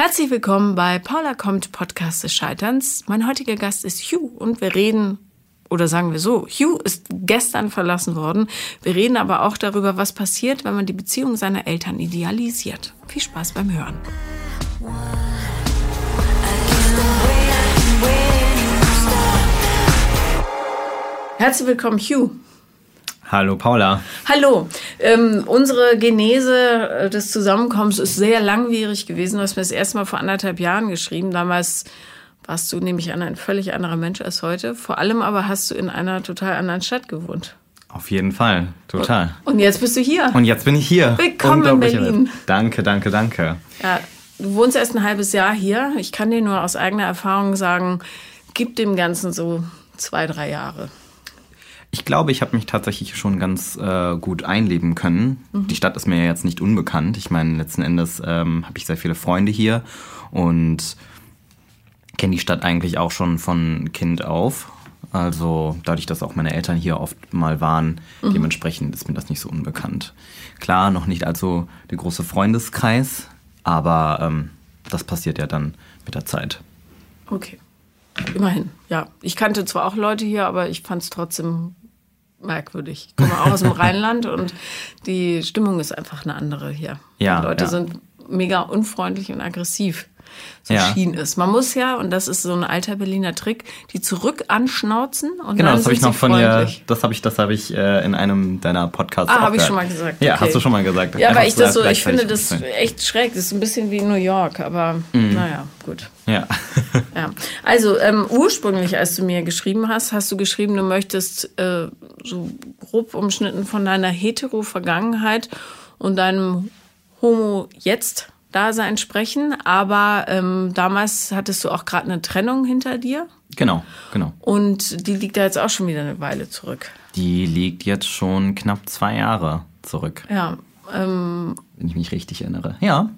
Herzlich willkommen bei Paula kommt Podcast des Scheiterns. Mein heutiger Gast ist Hugh und wir reden, oder sagen wir so, Hugh ist gestern verlassen worden. Wir reden aber auch darüber, was passiert, wenn man die Beziehung seiner Eltern idealisiert. Viel Spaß beim Hören. Herzlich willkommen, Hugh. Hallo Paula. Hallo. Ähm, unsere Genese äh, des Zusammenkommens ist sehr langwierig gewesen. Du hast mir das erste Mal vor anderthalb Jahren geschrieben. Damals warst du nämlich ein völlig anderer Mensch als heute. Vor allem aber hast du in einer total anderen Stadt gewohnt. Auf jeden Fall, total. Und jetzt bist du hier. Und jetzt bin ich hier. Willkommen in Berlin. Danke, danke, danke. Ja, du wohnst erst ein halbes Jahr hier. Ich kann dir nur aus eigener Erfahrung sagen, gib dem Ganzen so zwei, drei Jahre. Ich glaube, ich habe mich tatsächlich schon ganz äh, gut einleben können. Mhm. Die Stadt ist mir ja jetzt nicht unbekannt. Ich meine, letzten Endes ähm, habe ich sehr viele Freunde hier und kenne die Stadt eigentlich auch schon von Kind auf. Also dadurch, dass auch meine Eltern hier oft mal waren, mhm. dementsprechend ist mir das nicht so unbekannt. Klar, noch nicht also der große Freundeskreis, aber ähm, das passiert ja dann mit der Zeit. Okay. Immerhin, ja. Ich kannte zwar auch Leute hier, aber ich fand es trotzdem merkwürdig. Ich komme auch aus dem Rheinland und die Stimmung ist einfach eine andere hier. Ja, die Leute ja. sind mega unfreundlich und aggressiv. So Ja. schien es. Man muss ja, und das ist so ein alter Berliner Trick, die zurück anschnauzen und Genau, dann das habe ich noch von dir, das habe ich, das habe ich äh, in einem deiner Podcasts. Ah, habe ich schon mal gesagt. Ja, okay. hast du schon mal gesagt. Ja, Einfach weil ich das so, ich finde das echt schräg. Das ist ein bisschen wie New York, aber Mhm. naja, gut. Ja. Ja. Also ähm, ursprünglich, als du mir geschrieben hast, hast du geschrieben, du möchtest äh, so grob umschnitten von deiner Hetero-Vergangenheit und deinem Homo-Jetzt-Dasein sprechen. Aber ähm, damals hattest du auch gerade eine Trennung hinter dir. genau, genau. Und die liegt da jetzt auch schon wieder eine Weile zurück. Die liegt jetzt schon knapp zwei Jahre zurück, Ja, ähm, wenn ich mich richtig erinnere. Ja.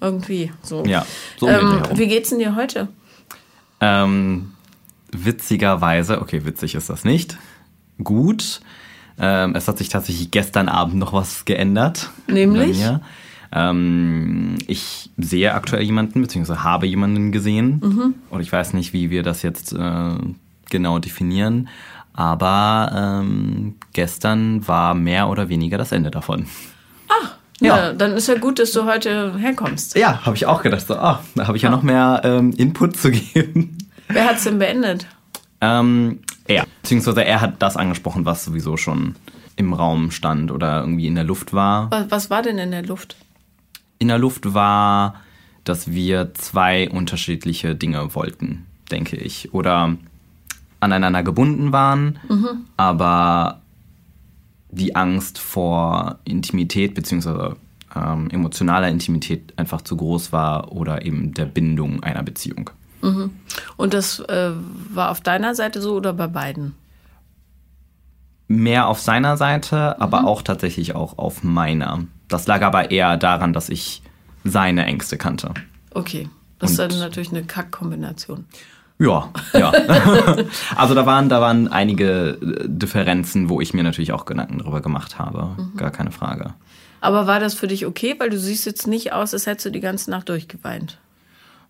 irgendwie so. Ja, so ähm, wie geht's denn dir heute? Ähm, witzigerweise, okay, witzig ist das nicht. Gut. Ähm, es hat sich tatsächlich gestern Abend noch was geändert. Nämlich? Ähm, ich sehe aktuell jemanden, beziehungsweise habe jemanden gesehen. Mhm. Und ich weiß nicht, wie wir das jetzt äh, genau definieren. Aber ähm, gestern war mehr oder weniger das Ende davon. Ja. Ja. dann ist ja gut, dass du heute herkommst. Ja, habe ich auch gedacht. So, ah, da habe ich ja noch mehr ähm, Input zu geben. Wer hat's denn beendet? Ähm, er. Beziehungsweise er hat das angesprochen, was sowieso schon im Raum stand oder irgendwie in der Luft war. Was, was war denn in der Luft? In der Luft war, dass wir zwei unterschiedliche Dinge wollten, denke ich. Oder aneinander gebunden waren, aber die Angst vor Intimität beziehungsweise ähm, emotionaler Intimität einfach zu groß war oder eben der Bindung einer Beziehung. Und das äh, war auf deiner Seite so oder bei beiden? mehr auf seiner Seite, aber auch tatsächlich auch auf meiner. Das lag aber eher daran, dass ich seine Ängste kannte. Okay. Das ist Und- dann natürlich eine Kackkombination. Ja, ja. also da waren, da waren einige äh, Differenzen, wo ich mir natürlich auch Gedanken drüber gemacht habe. Gar keine Frage. Aber war das für dich okay? Weil du siehst jetzt nicht aus, als hättest du die ganze Nacht durchgeweint.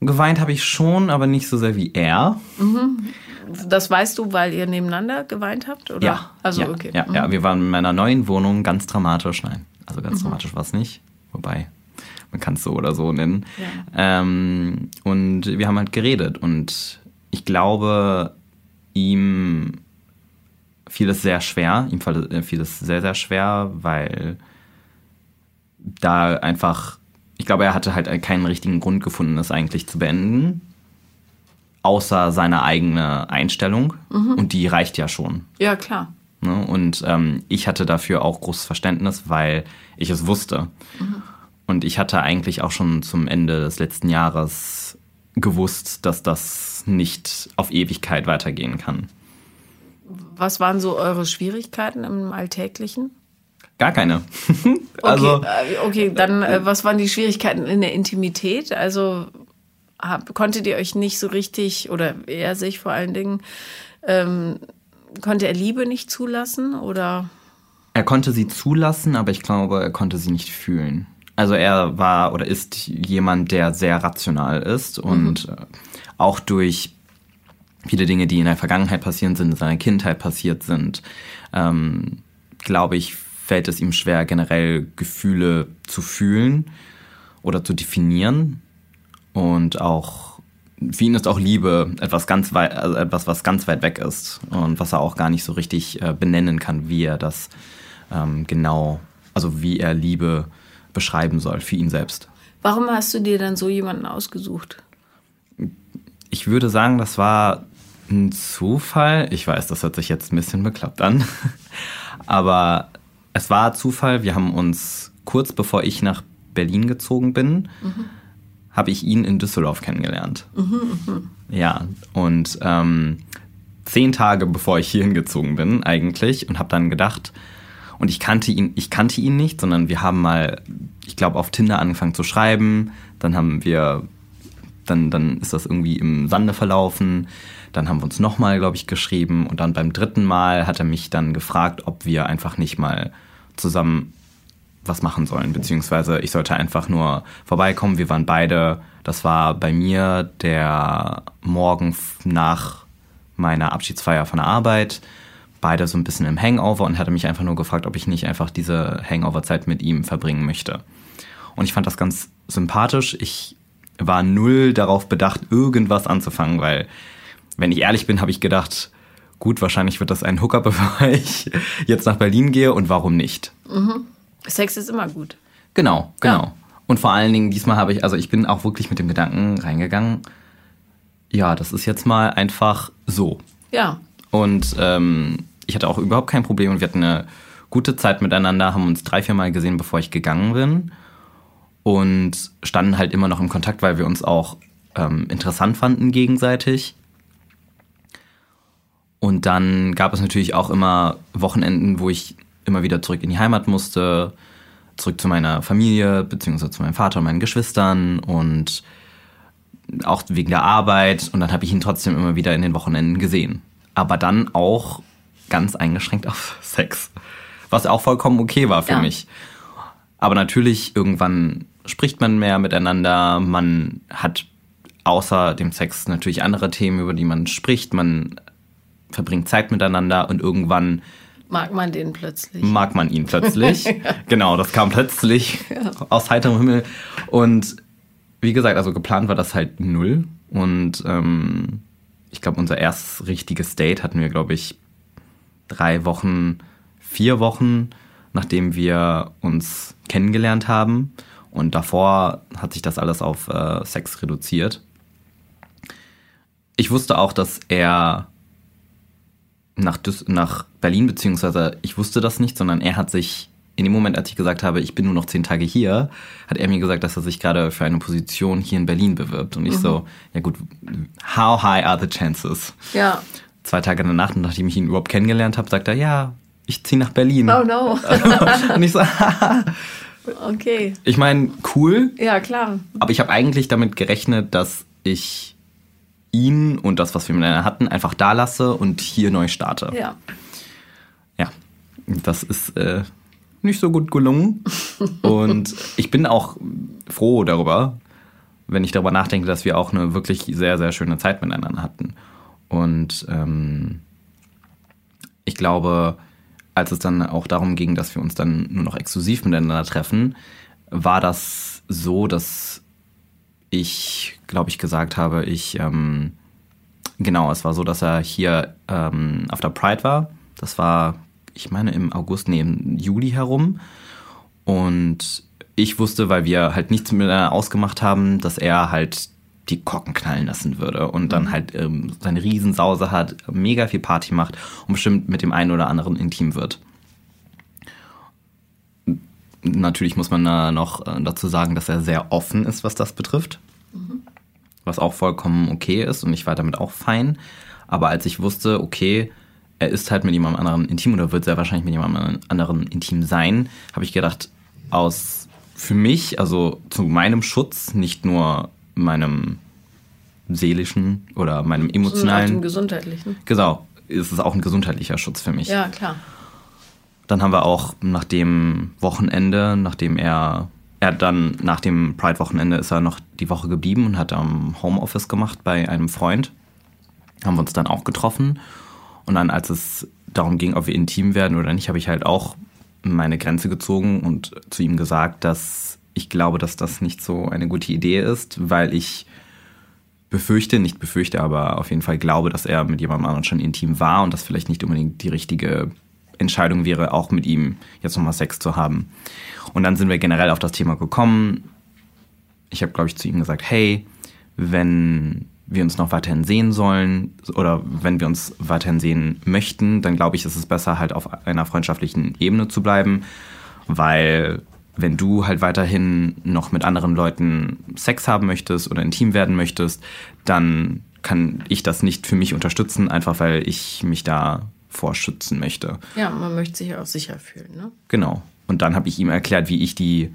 Geweint habe ich schon, aber nicht so sehr wie er. Das weißt du, weil ihr nebeneinander geweint habt? Oder? Ja. Also, ja, okay. Ja, Mhm. ja, wir waren in meiner neuen Wohnung ganz dramatisch. Nein, also ganz dramatisch war es nicht. Wobei, man kann es so oder so nennen. Ähm, und wir haben halt geredet. Und ich glaube, ihm fiel es sehr schwer. Ihm äh, fiel es sehr, sehr schwer, weil da einfach, ich glaube, er hatte halt keinen richtigen Grund gefunden, das eigentlich zu beenden. Außer seine eigene Einstellung. Und die reicht ja schon. Ja, klar. Ne? Und ähm, ich hatte dafür auch großes Verständnis, weil ich es wusste. Und ich hatte eigentlich auch schon zum Ende des letzten Jahres gewusst, dass das nicht auf Ewigkeit weitergehen kann. Was waren so eure Schwierigkeiten im Alltäglichen? Gar keine. Okay, also, äh, okay dann äh, was waren die Schwierigkeiten in der Intimität? Also hab, konntet ihr euch nicht so richtig, oder er sich vor allen Dingen, ähm, konnte er Liebe nicht zulassen? Oder er konnte sie zulassen, aber ich glaube, er konnte sie nicht fühlen. Also er war oder ist jemand, der sehr rational ist und mhm. auch durch viele Dinge, die in der Vergangenheit passiert sind, in seiner Kindheit passiert sind, ähm, glaube ich, fällt es ihm schwer, generell Gefühle zu fühlen oder zu definieren. Und auch für ihn ist auch Liebe etwas ganz weit, also etwas, was ganz weit weg ist und was er auch gar nicht so richtig äh, benennen kann, wie er das ähm, genau, also wie er Liebe beschreiben soll für ihn selbst. Warum hast du dir dann so jemanden ausgesucht? Ich würde sagen, das war ein Zufall. Ich weiß, das hört sich jetzt ein bisschen bekloppt an. Aber es war Zufall. Wir haben uns kurz bevor ich nach Berlin gezogen bin, mhm. habe ich ihn in Düsseldorf kennengelernt. Mhm, mh. Ja, und ähm, zehn Tage bevor ich hierhin gezogen bin eigentlich und habe dann gedacht, und ich kannte ihn, ich kannte ihn nicht, sondern wir haben mal, ich glaube, auf Tinder angefangen zu schreiben. Dann haben wir, dann, dann ist das irgendwie im Sande verlaufen. Dann haben wir uns nochmal, glaube ich, geschrieben. Und dann beim dritten Mal hat er mich dann gefragt, ob wir einfach nicht mal zusammen was machen sollen. Beziehungsweise ich sollte einfach nur vorbeikommen. Wir waren beide, das war bei mir der Morgen nach meiner Abschiedsfeier von der Arbeit beide so ein bisschen im Hangover und hatte mich einfach nur gefragt, ob ich nicht einfach diese Hangover-Zeit mit ihm verbringen möchte. Und ich fand das ganz sympathisch. Ich war null darauf bedacht, irgendwas anzufangen, weil, wenn ich ehrlich bin, habe ich gedacht, gut, wahrscheinlich wird das ein Hookup, bevor ich jetzt nach Berlin gehe und warum nicht? Mhm. Sex ist immer gut. Genau, genau. Ja. Und vor allen Dingen, diesmal habe ich, also ich bin auch wirklich mit dem Gedanken reingegangen, ja, das ist jetzt mal einfach so. Ja. Und ähm, ich hatte auch überhaupt kein Problem und wir hatten eine gute Zeit miteinander, haben uns drei, vier Mal gesehen, bevor ich gegangen bin. Und standen halt immer noch im Kontakt, weil wir uns auch ähm, interessant fanden gegenseitig. Und dann gab es natürlich auch immer Wochenenden, wo ich immer wieder zurück in die Heimat musste, zurück zu meiner Familie, beziehungsweise zu meinem Vater und meinen Geschwistern und auch wegen der Arbeit. Und dann habe ich ihn trotzdem immer wieder in den Wochenenden gesehen. Aber dann auch ganz eingeschränkt auf Sex. Was auch vollkommen okay war für ja. mich. Aber natürlich, irgendwann spricht man mehr miteinander. Man hat außer dem Sex natürlich andere Themen, über die man spricht. Man verbringt Zeit miteinander und irgendwann mag man den plötzlich. Mag man ihn plötzlich. ja. Genau, das kam plötzlich ja. aus heiterem Himmel. Und wie gesagt, also geplant war das halt null. Und ähm, ich glaube, unser erstes richtiges Date hatten wir, glaube ich, drei Wochen, vier Wochen, nachdem wir uns kennengelernt haben. Und davor hat sich das alles auf äh, Sex reduziert. Ich wusste auch, dass er nach, Düs nach Berlin, beziehungsweise ich wusste das nicht, sondern er hat sich in dem Moment, als ich gesagt habe, ich bin nur noch zehn Tage hier, hat er mir gesagt, dass er sich gerade für eine Position hier in Berlin bewirbt. Und ich mhm. so, ja gut, how high are the chances? Ja zwei Tage danach, nachdem ich ihn überhaupt kennengelernt habe, sagt er, ja, ich ziehe nach Berlin. Oh no. und ich so, okay. Ich meine, cool. Ja, klar. Aber ich habe eigentlich damit gerechnet, dass ich ihn und das, was wir miteinander hatten, einfach da lasse und hier neu starte. Ja. Ja, das ist äh, nicht so gut gelungen. und ich bin auch froh darüber, wenn ich darüber nachdenke, dass wir auch eine wirklich sehr, sehr schöne Zeit miteinander hatten. Und ähm, ich glaube, als es dann auch darum ging, dass wir uns dann nur noch exklusiv miteinander treffen, war das so, dass ich, glaube ich, gesagt habe, ich, ähm, genau, es war so, dass er hier ähm, auf der Pride war. Das war, ich meine, im August, nee, im Juli herum. Und ich wusste, weil wir halt nichts miteinander ausgemacht haben, dass er halt die Korken knallen lassen würde und dann mhm. halt ähm, seine Riesensause hat, mega viel Party macht und bestimmt mit dem einen oder anderen intim wird. Natürlich muss man da noch äh, dazu sagen, dass er sehr offen ist, was das betrifft. Mhm. Was auch vollkommen okay ist und ich war damit auch fein. Aber als ich wusste, okay, er ist halt mit jemandem anderen intim oder wird sehr wahrscheinlich mit jemandem anderen intim sein, habe ich gedacht, aus für mich, also zu meinem Schutz, nicht nur meinem seelischen oder meinem emotionalen. Dem gesundheitlichen. Genau, ist es auch ein gesundheitlicher Schutz für mich. Ja, klar. Dann haben wir auch nach dem Wochenende, nachdem er er dann nach dem Pride-Wochenende ist er noch die Woche geblieben und hat am Homeoffice gemacht bei einem Freund. Haben wir uns dann auch getroffen. Und dann, als es darum ging, ob wir intim werden oder nicht, habe ich halt auch meine Grenze gezogen und zu ihm gesagt, dass ich glaube, dass das nicht so eine gute Idee ist, weil ich befürchte, nicht befürchte, aber auf jeden Fall glaube, dass er mit jemandem anderen schon intim war und das vielleicht nicht unbedingt die richtige Entscheidung wäre, auch mit ihm jetzt nochmal Sex zu haben. Und dann sind wir generell auf das Thema gekommen. Ich habe, glaube ich, zu ihm gesagt, hey, wenn wir uns noch weiterhin sehen sollen oder wenn wir uns weiterhin sehen möchten, dann glaube ich, ist es besser, halt auf einer freundschaftlichen Ebene zu bleiben, weil wenn du halt weiterhin noch mit anderen Leuten Sex haben möchtest oder intim werden möchtest, dann kann ich das nicht für mich unterstützen, einfach weil ich mich da vorschützen möchte. Ja, man möchte sich auch sicher fühlen, ne? Genau. Und dann habe ich ihm erklärt, wie ich die,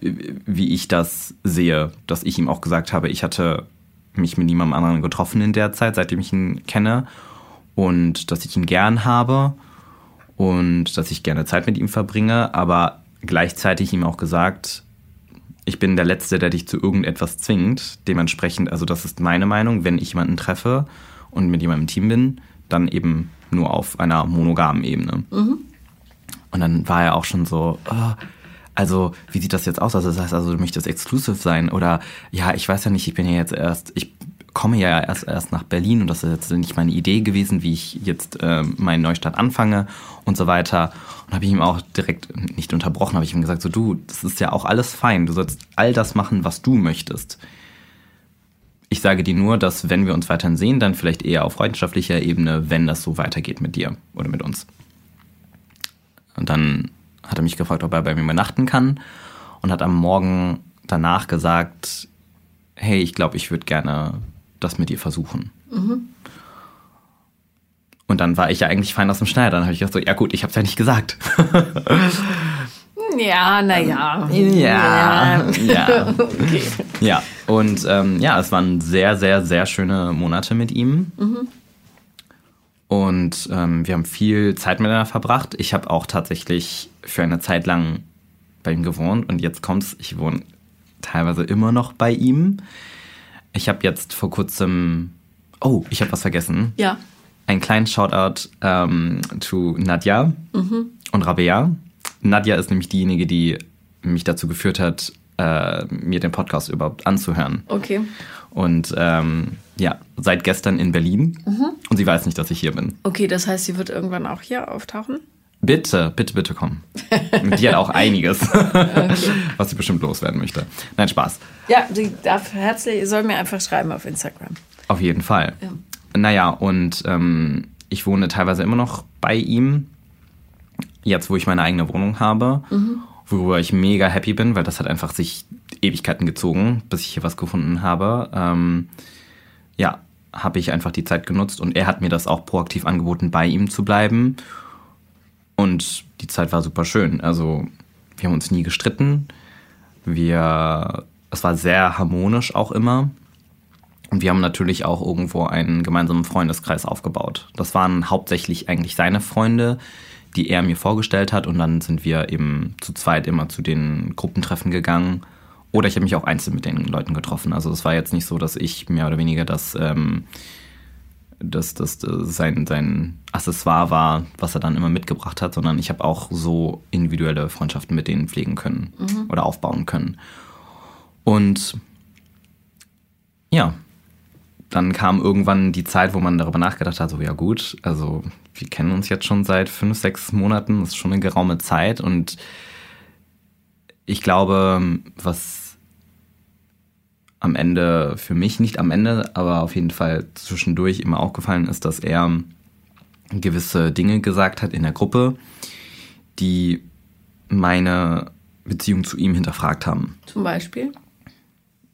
wie ich das sehe, dass ich ihm auch gesagt habe, ich hatte mich mit niemandem anderen getroffen in der Zeit, seitdem ich ihn kenne und dass ich ihn gern habe und dass ich gerne Zeit mit ihm verbringe, aber gleichzeitig ihm auch gesagt, ich bin der Letzte, der dich zu irgendetwas zwingt. Dementsprechend, also das ist meine Meinung, wenn ich jemanden treffe und mit jemandem im Team bin, dann eben nur auf einer monogamen Ebene. Mhm. Und dann war er auch schon so, oh, also wie sieht das jetzt aus? Also das heißt also, du möchtest exclusive sein oder ja, ich weiß ja nicht, ich bin ja jetzt erst, ich komme ja erst, erst nach Berlin und das ist jetzt nicht meine Idee gewesen, wie ich jetzt äh, meinen Neustart anfange und so weiter. Und habe ich ihm auch direkt nicht unterbrochen, habe ich ihm gesagt, so du, das ist ja auch alles fein, du sollst all das machen, was du möchtest. Ich sage dir nur, dass wenn wir uns weiterhin sehen, dann vielleicht eher auf freundschaftlicher Ebene, wenn das so weitergeht mit dir oder mit uns. Und dann hat er mich gefragt, ob er bei mir übernachten kann und hat am Morgen danach gesagt, hey, ich glaube, ich würde gerne das mit dir versuchen. Mhm. Und dann war ich ja eigentlich fein aus dem Schneider. Dann habe ich gedacht, so, ja gut, ich habe es ja nicht gesagt. Ja, naja. Ja, ja. okay. Ja, und ähm, ja, es waren sehr, sehr, sehr schöne Monate mit ihm. Mhm. Und ähm, wir haben viel Zeit miteinander verbracht. Ich habe auch tatsächlich für eine Zeit lang bei ihm gewohnt und jetzt kommt's, ich wohne teilweise immer noch bei ihm. Ich habe jetzt vor kurzem, oh, ich habe was vergessen. Ja. Ein kleinen Shoutout ähm, zu Nadja mhm. und Rabea. Nadja ist nämlich diejenige, die mich dazu geführt hat, äh, mir den Podcast überhaupt anzuhören. Okay. Und ähm, ja, seit gestern in Berlin. Mhm. Und sie weiß nicht, dass ich hier bin. Okay, das heißt, sie wird irgendwann auch hier auftauchen? Bitte, bitte, bitte komm. die hat auch einiges, okay. was sie bestimmt loswerden möchte. Nein, Spaß. Ja, sie darf herzlich, soll mir einfach schreiben auf Instagram. Auf jeden Fall. Ja. Naja, und ähm, ich wohne teilweise immer noch bei ihm. Jetzt, wo ich meine eigene Wohnung habe. Mhm worüber ich mega happy bin, weil das hat einfach sich Ewigkeiten gezogen, bis ich hier was gefunden habe. Ähm, ja, habe ich einfach die Zeit genutzt und er hat mir das auch proaktiv angeboten, bei ihm zu bleiben. Und die Zeit war super schön. Also wir haben uns nie gestritten. Wir, es war sehr harmonisch auch immer. Und wir haben natürlich auch irgendwo einen gemeinsamen Freundeskreis aufgebaut. Das waren hauptsächlich eigentlich seine Freunde, die er mir vorgestellt hat. Und dann sind wir eben zu zweit immer zu den Gruppentreffen gegangen. Oder ich habe mich auch einzeln mit den Leuten getroffen. Also es war jetzt nicht so, dass ich mehr oder weniger das, ähm, das, das, das sein, sein Accessoire war, was er dann immer mitgebracht hat, sondern ich habe auch so individuelle Freundschaften mit denen pflegen können mhm. oder aufbauen können. Und ja, dann kam irgendwann die Zeit, wo man darüber nachgedacht hat, so ja gut, also wir kennen uns jetzt schon seit fünf, sechs Monaten, das ist schon eine geraume Zeit und ich glaube, was am Ende für mich, nicht am Ende, aber auf jeden Fall zwischendurch immer aufgefallen ist, dass er gewisse Dinge gesagt hat in der Gruppe, die meine Beziehung zu ihm hinterfragt haben. Zum Beispiel?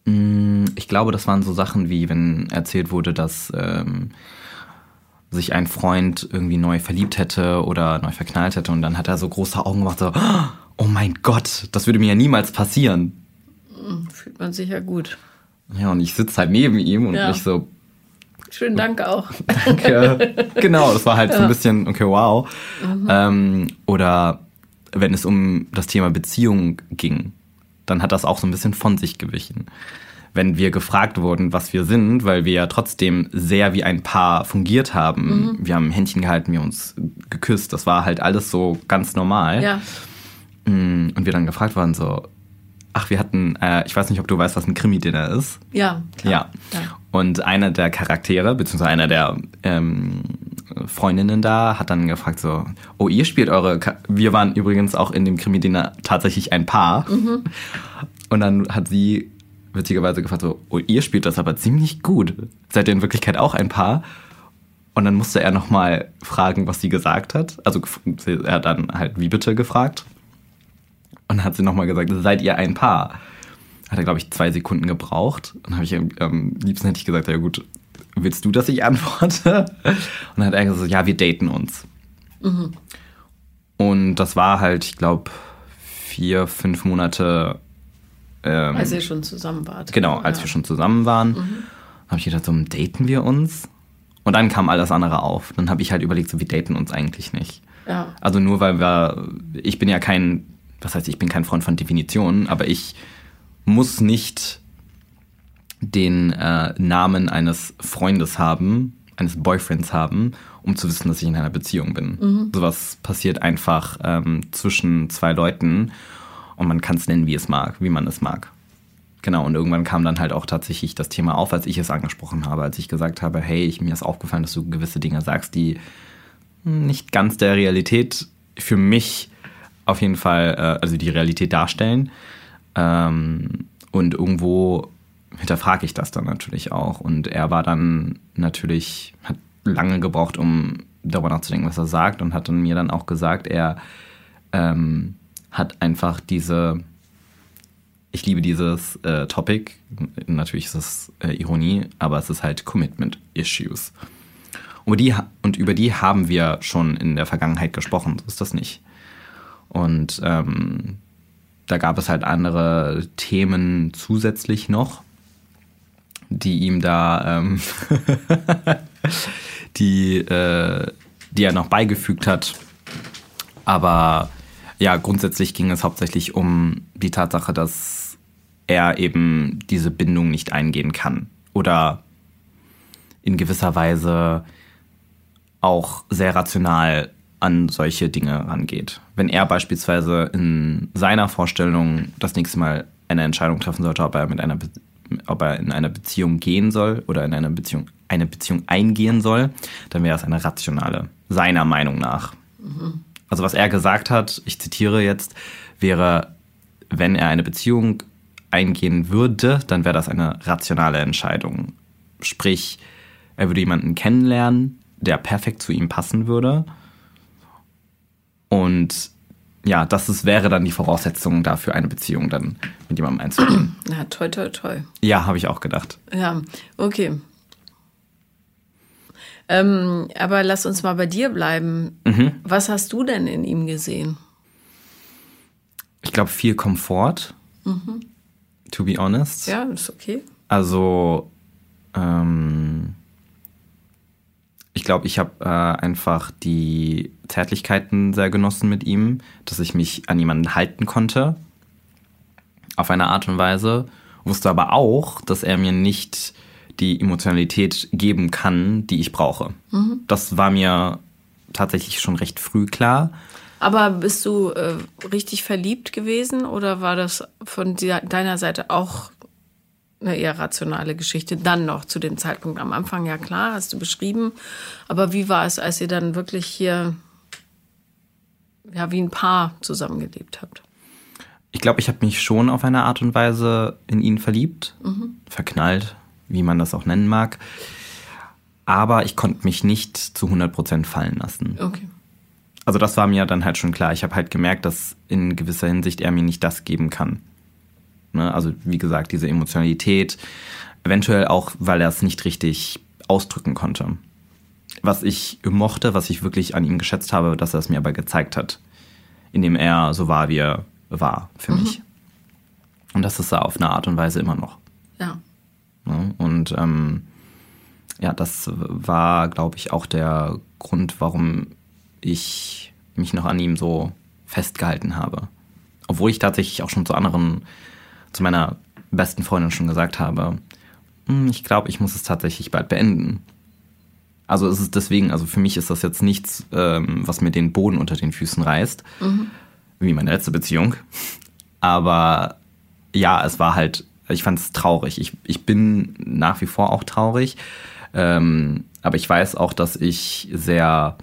Mm, ich glaube, das waren so Sachen wie, wenn erzählt wurde, dass ähm, sich ein Freund irgendwie neu verliebt hätte oder neu verknallt hätte und dann hat er so große Augen gemacht, so, oh mein Gott, das würde mir ja niemals passieren. Hm, fühlt man sich ja gut. Ja, und ich sitze halt neben ihm und ja. ich so. Schönen Dank auch. Danke. genau, das war halt ja. so ein bisschen, okay, wow. Mhm. Ähm, oder wenn es um das Thema Beziehung ging, dann hat das auch so ein bisschen von sich gewichen. Wenn wir gefragt wurden, was wir sind, weil wir ja trotzdem sehr wie ein Paar fungiert haben. Mhm. Wir haben Händchen gehalten, wir uns geküsst. Das war halt alles so ganz normal. Ja. Mm, und wir dann gefragt waren so, ach, wir hatten, äh, ich weiß nicht, ob du weißt, was ein Krimi-Dinner ist. Ja, klar. Ja. ja. Und einer der Charaktere, beziehungsweise einer der ähm, Freundinnen da, hat dann gefragt so, oh, ihr spielt eure, Ka wir waren übrigens auch in dem Krimi-Dinner tatsächlich ein Paar. Mhm. Und dann hat sie witzigerweise gefragt so, oh, ihr spielt das aber ziemlich gut. Seid ihr in Wirklichkeit auch ein Paar? Und dann musste er nochmal fragen, was sie gesagt hat. Also er hat dann halt, wie bitte gefragt. Und dann hat sie nochmal gesagt, seid ihr ein Paar? Hat er, glaube ich, zwei Sekunden gebraucht. Und dann habe ich am ähm, liebsten hätte ich gesagt, ja gut, willst du, dass ich antworte? Und dann hat er gesagt, ja, wir daten uns. Mhm. Und das war halt, ich glaube, vier, fünf Monate. Ähm, als ihr schon zusammen wart. Genau, als ja. wir schon zusammen waren. Mhm. habe ich gedacht, so, daten wir uns? Und dann kam alles andere auf. Dann habe ich halt überlegt, so, wir daten uns eigentlich nicht. Ja. Also nur weil wir, ich bin ja kein, was heißt, ich bin kein Freund von Definitionen, aber ich muss nicht den äh, Namen eines Freundes haben, eines Boyfriends haben, um zu wissen, dass ich in einer Beziehung bin. Mhm. Sowas passiert einfach ähm, zwischen zwei Leuten und man kann es nennen, wie es mag, wie man es mag. Genau, und irgendwann kam dann halt auch tatsächlich das Thema auf, als ich es angesprochen habe, als ich gesagt habe, hey, ich, mir ist aufgefallen, dass du gewisse Dinge sagst, die nicht ganz der Realität für mich auf jeden Fall, äh, also die Realität darstellen. Ähm, und irgendwo hinterfrage ich das dann natürlich auch. Und er war dann natürlich, hat lange gebraucht, um darüber nachzudenken, was er sagt und hat dann mir dann auch gesagt, er ähm, hat einfach diese, ich liebe dieses äh, Topic, natürlich ist es äh, Ironie, aber es ist halt Commitment Issues. Und die, und über die haben wir schon in der Vergangenheit gesprochen, so ist das nicht. Und ähm, da gab es halt andere Themen zusätzlich noch, die ihm da, ähm, die, äh, die er noch beigefügt hat. Aber ja, grundsätzlich ging es hauptsächlich um die Tatsache, dass er eben diese Bindung nicht eingehen kann. Oder in gewisser Weise auch sehr rational an solche Dinge rangeht. Wenn er beispielsweise in seiner Vorstellung das nächste Mal eine Entscheidung treffen sollte, ob er mit einer ob er in eine Beziehung gehen soll oder in eine Beziehung, eine Beziehung eingehen soll, dann wäre es eine rationale, seiner Meinung nach. Mhm. Also was er gesagt hat, ich zitiere jetzt, wäre, wenn er eine Beziehung eingehen würde, dann wäre das eine rationale Entscheidung. Sprich, er würde jemanden kennenlernen, der perfekt zu ihm passen würde. Und ja, das ist, wäre dann die Voraussetzung dafür, eine Beziehung dann mit jemandem einzugehen. Ja, toll, toll, toll. Ja, habe ich auch gedacht. Ja, okay. Ähm, aber lass uns mal bei dir bleiben. Mhm. Was hast du denn in ihm gesehen? Ich glaube, viel Komfort. Mhm. To be honest. Ja, ist okay. Also, ähm, ich glaube, ich habe äh, einfach die Zärtlichkeiten sehr genossen mit ihm, dass ich mich an jemanden halten konnte. Auf eine Art und Weise. Wusste aber auch, dass er mir nicht die Emotionalität geben kann, die ich brauche. Mhm. Das war mir tatsächlich schon recht früh klar. Aber bist du äh, richtig verliebt gewesen oder war das von deiner Seite auch eine eher rationale Geschichte. Dann noch zu dem Zeitpunkt am Anfang, ja klar, hast du beschrieben. Aber wie war es, als ihr dann wirklich hier ja, wie ein Paar zusammengelebt habt? Ich glaube, ich habe mich schon auf eine Art und Weise in ihn verliebt, mhm. verknallt, wie man das auch nennen mag. Aber ich konnte mich nicht zu 100% fallen lassen. Okay. Also das war mir dann halt schon klar. Ich habe halt gemerkt, dass in gewisser Hinsicht er mir nicht das geben kann, Ne? Also wie gesagt, diese Emotionalität, eventuell auch, weil er es nicht richtig ausdrücken konnte. Was ich mochte, was ich wirklich an ihm geschätzt habe, dass er es mir aber gezeigt hat, indem er so war, wie er war für mhm. mich. Und das ist er auf eine Art und Weise immer noch. Ja. Ne? Und ähm, ja, das war, glaube ich, auch der Grund, warum ich mich noch an ihm so festgehalten habe. Obwohl ich tatsächlich auch schon zu anderen zu meiner besten Freundin schon gesagt habe, hm, ich glaube, ich muss es tatsächlich bald beenden. Also es ist deswegen, also für mich ist das jetzt nichts, ähm, was mir den Boden unter den Füßen reißt, mhm. wie meine letzte Beziehung. Aber ja, es war halt, ich fand es traurig. Ich, ich bin nach wie vor auch traurig. Ähm, aber ich weiß auch, dass ich sehr,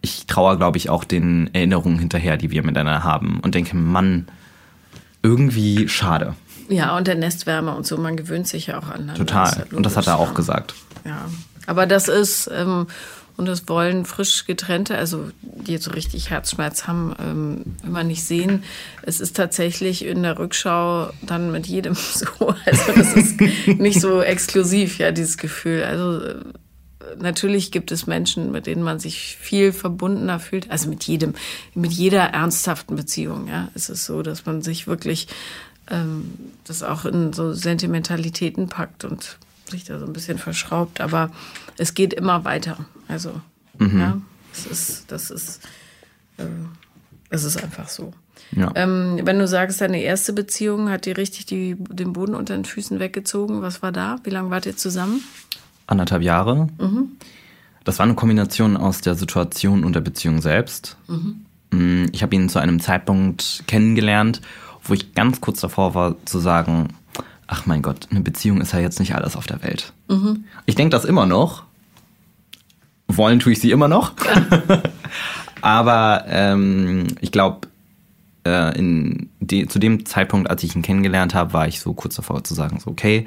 ich traue, glaube ich, auch den Erinnerungen hinterher, die wir miteinander haben und denke, Mann, irgendwie schade. Ja, und der Nestwärme und so, man gewöhnt sich ja auch an. Total. Das und das hat er auch gesagt. Ja, aber das ist, ähm, und das wollen frisch getrennte, also die jetzt so richtig Herzschmerz haben, ähm, immer nicht sehen. Es ist tatsächlich in der Rückschau dann mit jedem so. Also das ist nicht so exklusiv, ja, dieses Gefühl. Also äh, natürlich gibt es Menschen, mit denen man sich viel verbundener fühlt. Also mit jedem, mit jeder ernsthaften Beziehung, ja. Es ist so, dass man sich wirklich ähm, das auch in so Sentimentalitäten packt und sich da so ein bisschen verschraubt. Aber es geht immer weiter. Also, mhm. ja, es ist, das ist, äh, es ist einfach so. Ja. Ähm, wenn du sagst, deine erste Beziehung hat dir richtig die, den Boden unter den Füßen weggezogen, was war da? Wie lange wart ihr zusammen? Anderthalb Jahre. Mhm. Das war eine Kombination aus der Situation und der Beziehung selbst. Mhm. Mm, ich habe ihn zu einem Zeitpunkt kennengelernt, wo ich ganz kurz davor war zu sagen, ach mein Gott, eine Beziehung ist ja jetzt nicht alles auf der Welt. Mhm. Ich denke das immer noch. Wollen tue ich sie immer noch. Ja. Aber ähm, ich glaube, äh, zu dem Zeitpunkt, als ich ihn kennengelernt habe, war ich so kurz davor zu sagen, so okay,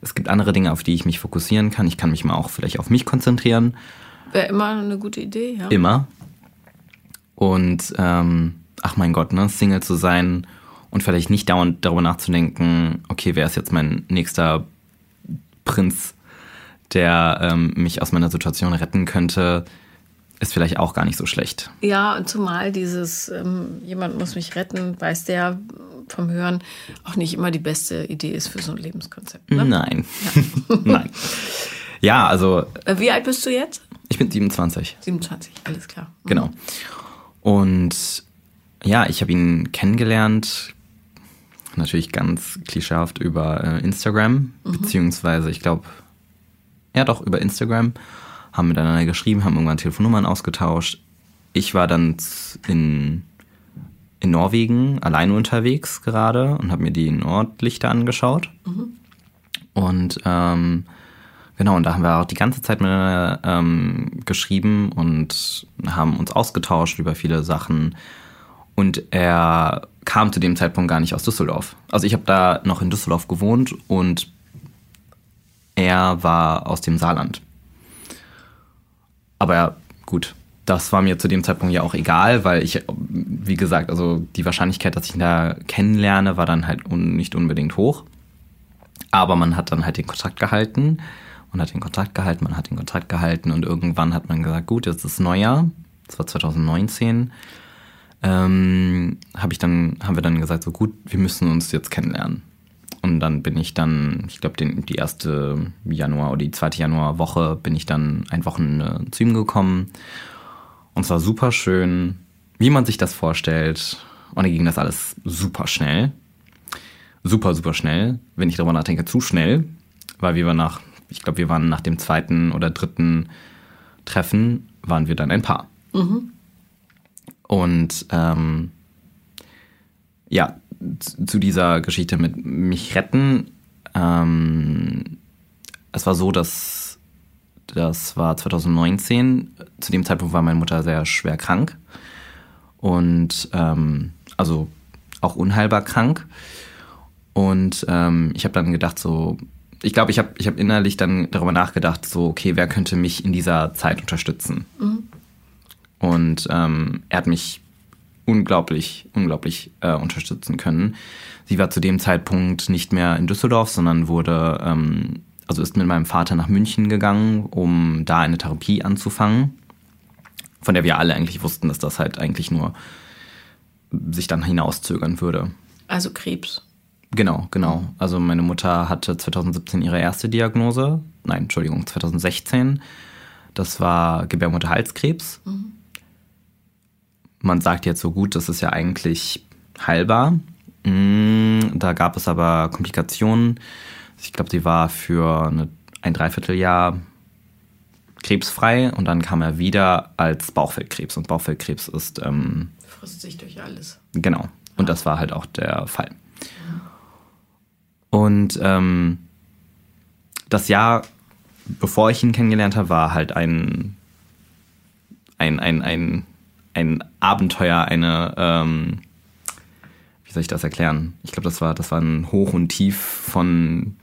es gibt andere Dinge, auf die ich mich fokussieren kann. Ich kann mich mal auch vielleicht auf mich konzentrieren. Wäre immer eine gute Idee, ja. Immer. Und ähm, ach mein Gott, ne, Single zu sein und vielleicht nicht dauernd darüber nachzudenken, okay, wer ist jetzt mein nächster Prinz, der ähm, mich aus meiner Situation retten könnte, ist vielleicht auch gar nicht so schlecht. Ja, und zumal dieses, ähm, jemand muss mich retten, weiß der vom Hören auch nicht immer die beste Idee ist für so ein Lebenskonzept. Ne? Nein. Ja. Nein. Ja, also. Äh, wie alt bist du jetzt? Ich bin 27. 27, alles klar. Mhm. Genau. Und ja, ich habe ihn kennengelernt, natürlich ganz klischeehaft über äh, Instagram, mhm. beziehungsweise ich glaube, ja doch, über Instagram, haben miteinander geschrieben, haben irgendwann Telefonnummern ausgetauscht. Ich war dann in, in Norwegen alleine unterwegs gerade und habe mir die Nordlichter angeschaut. Mhm. Und ähm, genau, und da haben wir auch die ganze Zeit miteinander ähm, geschrieben und haben uns ausgetauscht über viele Sachen. Und er kam zu dem Zeitpunkt gar nicht aus Düsseldorf. Also ich habe da noch in Düsseldorf gewohnt und er war aus dem Saarland. Aber ja, gut, das war mir zu dem Zeitpunkt ja auch egal, weil ich, wie gesagt, also die Wahrscheinlichkeit, dass ich ihn da kennenlerne, war dann halt nicht unbedingt hoch. Aber man hat dann halt den Kontakt gehalten und hat den Kontakt gehalten, man hat den Kontakt gehalten und irgendwann hat man gesagt, gut, jetzt ist Neujahr, das war 2019 ähm, habe ich dann, haben wir dann gesagt, so gut, wir müssen uns jetzt kennenlernen. Und dann bin ich dann, ich glaube, die erste Januar oder die zweite Januarwoche bin ich dann ein Wochenende zu ihm gekommen. Und zwar super schön, wie man sich das vorstellt. Und dann ging das alles super schnell. Super, super schnell. Wenn ich darüber nachdenke, zu schnell. Weil wir waren nach, ich glaube, wir waren nach dem zweiten oder dritten Treffen, waren wir dann ein Paar. Mhm. Und ähm, ja, zu dieser Geschichte mit mich retten. Ähm, es war so, dass das war 2019. Zu dem Zeitpunkt war meine Mutter sehr schwer krank und ähm, also auch unheilbar krank. Und ähm, ich habe dann gedacht, so, ich glaube, ich habe ich hab innerlich dann darüber nachgedacht, so, okay, wer könnte mich in dieser Zeit unterstützen? Mhm. Und ähm, er hat mich unglaublich, unglaublich äh, unterstützen können. Sie war zu dem Zeitpunkt nicht mehr in Düsseldorf, sondern wurde, ähm, also ist mit meinem Vater nach München gegangen, um da eine Therapie anzufangen, von der wir alle eigentlich wussten, dass das halt eigentlich nur sich dann hinauszögern würde. Also Krebs. Genau, genau. Also meine Mutter hatte 2017 ihre erste Diagnose. Nein, Entschuldigung, 2016. Das war Gebärmutterhalskrebs. Mhm man sagt jetzt so gut, das ist ja eigentlich heilbar. Mm, da gab es aber Komplikationen. Ich glaube, sie war für eine, ein Dreivierteljahr krebsfrei und dann kam er wieder als Bauchfeldkrebs. Und Bauchfeldkrebs ist. Ähm, Frisst sich durch alles. Genau. Und das war halt auch der Fall. Und ähm, das Jahr, bevor ich ihn kennengelernt habe, war halt ein, ein, ein, ein, ein Abenteuer, eine, ähm, wie soll ich das erklären? Ich glaube, das war, das war ein Hoch und Tief von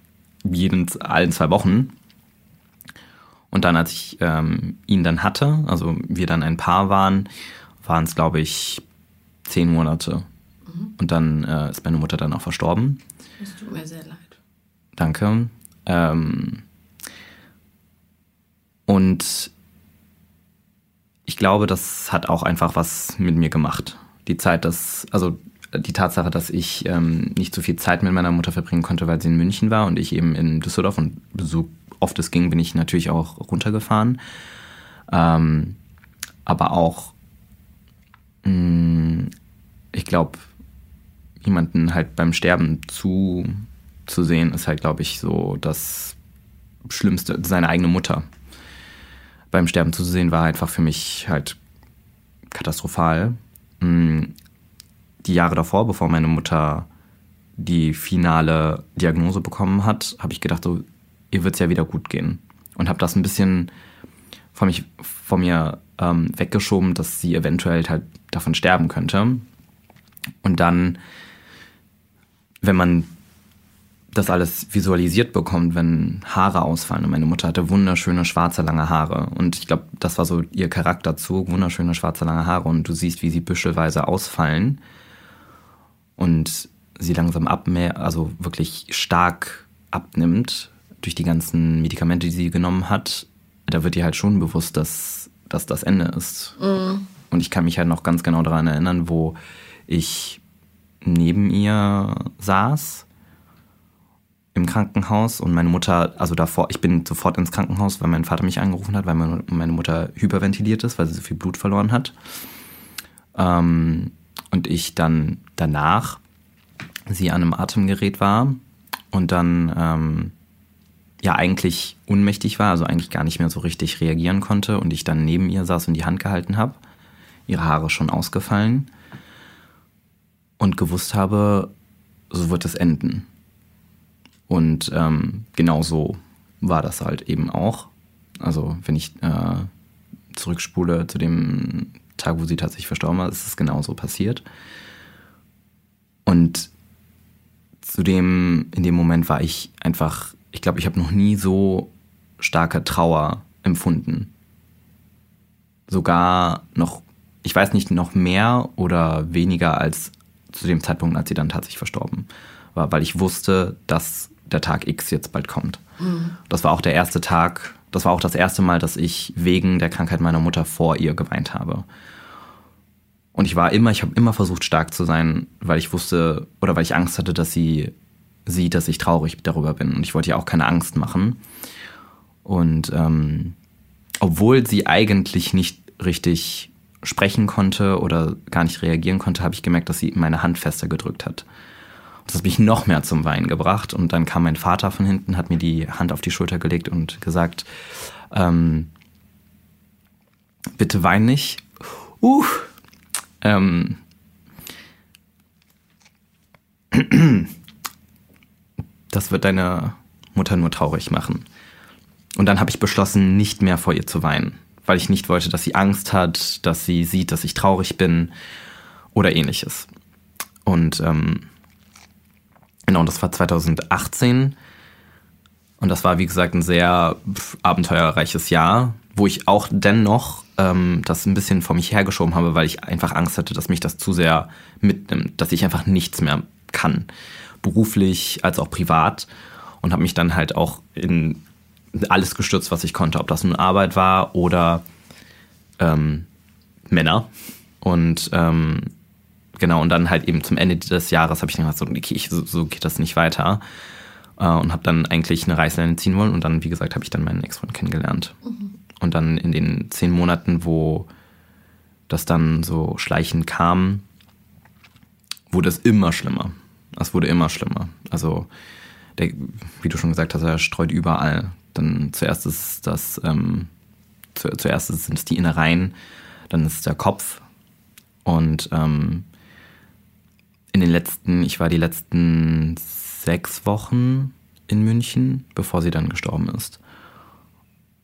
jeden, allen zwei Wochen. Und dann, als ich ähm, ihn dann hatte, also wir dann ein Paar waren, waren es, glaube ich, zehn Monate. Mhm. Und dann äh, ist meine Mutter dann auch verstorben. Es tut mir sehr leid. Danke. Ähm, und ich glaube, das hat auch einfach was mit mir gemacht. Die Zeit, dass, also die Tatsache, dass ich ähm, nicht so viel Zeit mit meiner Mutter verbringen konnte, weil sie in München war und ich eben in Düsseldorf und so oft es ging, bin ich natürlich auch runtergefahren. Ähm, aber auch, mh, mm, ich glaube, jemanden halt beim Sterben zu, zu sehen, ist halt, glaube ich, so das Schlimmste, seine eigene Mutter beim Sterben zu sehen, war einfach für mich halt katastrophal. Die Jahre davor, bevor meine Mutter die finale Diagnose bekommen hat, habe ich gedacht, so, ihr wird es ja wieder gut gehen. Und habe das ein bisschen von, mich, von mir ähm, weggeschoben, dass sie eventuell halt davon sterben könnte. Und dann, wenn man das alles visualisiert bekommt, wenn Haare ausfallen. Und meine Mutter hatte wunderschöne schwarze lange Haare. Und ich glaube, das war so ihr Charakterzug, wunderschöne schwarze lange Haare. Und du siehst, wie sie büschelweise ausfallen und sie langsam abmehr, also wirklich stark abnimmt durch die ganzen Medikamente, die sie genommen hat, da wird ihr halt schon bewusst, dass, dass das Ende ist. Mhm. Und ich kann mich halt noch ganz genau daran erinnern, wo ich neben ihr saß im Krankenhaus und meine Mutter, also davor, ich bin sofort ins Krankenhaus, weil mein Vater mich angerufen hat, weil meine Mutter hyperventiliert ist, weil sie so viel Blut verloren hat. Ähm, und ich dann danach sie an einem Atemgerät war und dann ähm, ja eigentlich unmächtig war, also eigentlich gar nicht mehr so richtig reagieren konnte und ich dann neben ihr saß und die Hand gehalten habe, ihre Haare schon ausgefallen und gewusst habe, so wird es enden. Und ähm, genau so war das halt eben auch. Also wenn ich äh, zurückspule zu dem Tag, wo sie tatsächlich verstorben war, ist es genauso passiert. Und zu dem, in dem Moment war ich einfach, ich glaube, ich habe noch nie so starke Trauer empfunden. Sogar noch, ich weiß nicht, noch mehr oder weniger als zu dem Zeitpunkt, als sie dann tatsächlich verstorben war, weil ich wusste, dass der Tag X jetzt bald kommt. Mhm. Das war auch der erste Tag, das war auch das erste Mal, dass ich wegen der Krankheit meiner Mutter vor ihr geweint habe. Und ich war immer, ich habe immer versucht, stark zu sein, weil ich wusste oder weil ich Angst hatte, dass sie sieht, dass ich traurig darüber bin. Und ich wollte ihr auch keine Angst machen. Und ähm, obwohl sie eigentlich nicht richtig sprechen konnte oder gar nicht reagieren konnte, habe ich gemerkt, dass sie meine Hand fester gedrückt hat. Das hat mich noch mehr zum Weinen gebracht. Und dann kam mein Vater von hinten, hat mir die Hand auf die Schulter gelegt und gesagt, ähm, bitte wein nicht. Uh, ähm, das wird deine Mutter nur traurig machen. Und dann habe ich beschlossen, nicht mehr vor ihr zu weinen, weil ich nicht wollte, dass sie Angst hat, dass sie sieht, dass ich traurig bin oder ähnliches. Und ähm, Genau, das war 2018. Und das war, wie gesagt, ein sehr abenteuerreiches Jahr, wo ich auch dennoch ähm, das ein bisschen vor mich hergeschoben habe, weil ich einfach Angst hatte, dass mich das zu sehr mitnimmt, dass ich einfach nichts mehr kann, beruflich als auch privat. Und habe mich dann halt auch in alles gestürzt, was ich konnte, ob das nun Arbeit war oder ähm, Männer. Und ähm, genau, und dann halt eben zum Ende des Jahres habe ich dann gesagt, so, okay, ich, so, so, geht das nicht weiter. Äh, und habe dann eigentlich eine Reißleine ziehen wollen. Und dann, wie gesagt, habe ich dann meinen Ex-Freund kennengelernt. Mhm. Und dann in den zehn Monaten, wo das dann so schleichend kam, wurde es immer schlimmer. Es wurde immer schlimmer. Also, der, wie du schon gesagt hast, er streut überall. Dann zuerst ist das, ähm, zu, zuerst sind es die Innereien, dann ist es der Kopf. Und ähm, in den letzten, ich war die letzten sechs Wochen in München, bevor sie dann gestorben ist.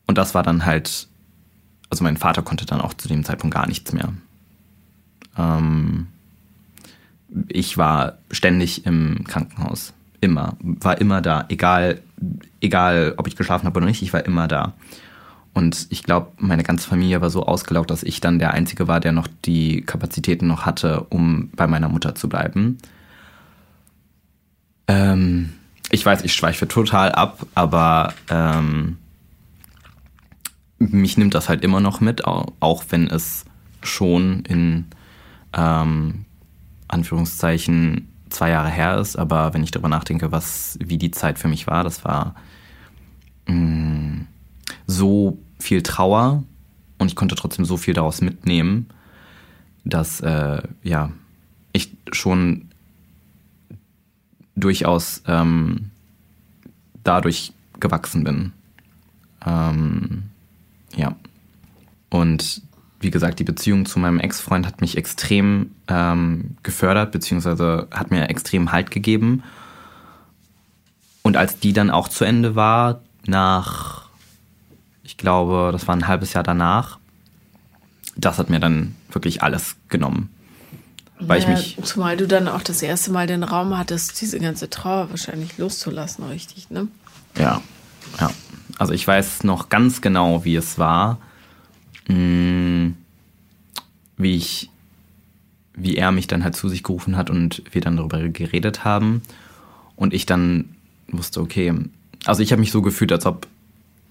Und das war dann halt, also mein Vater konnte dann auch zu dem Zeitpunkt gar nichts mehr. Ähm, ich war ständig im Krankenhaus. Immer. War immer da. Egal, egal ob ich geschlafen habe oder nicht, ich war immer da. Und ich glaube, meine ganze Familie war so ausgelaugt, dass ich dann der Einzige war, der noch die Kapazitäten noch hatte, um bei meiner Mutter zu bleiben. Ähm, ich weiß, ich schweife total ab, aber ähm, mich nimmt das halt immer noch mit, auch wenn es schon in ähm, Anführungszeichen zwei Jahre her ist. Aber wenn ich darüber nachdenke, was, wie die Zeit für mich war, das war mh, mm, so viel Trauer und ich konnte trotzdem so viel daraus mitnehmen, dass äh, ja ich schon durchaus ähm, dadurch gewachsen bin. Ähm, ja. Und wie gesagt, die Beziehung zu meinem Ex-Freund hat mich extrem ähm, gefördert, beziehungsweise hat mir extrem Halt gegeben. Und als die dann auch zu Ende war, nach, ich glaube, das war ein halbes Jahr danach, das hat mir dann wirklich alles genommen. Weil naja, ich mich. Zumal du dann auch das erste Mal den Raum hattest, diese ganze Trauer wahrscheinlich loszulassen, richtig, ne? Ja, ja. Also ich weiß noch ganz genau, wie es war, mm, wie ich, wie er mich dann halt zu sich gerufen hat und wir dann darüber geredet haben. Und ich dann wusste, okay, also ich habe mich so gefühlt, als ob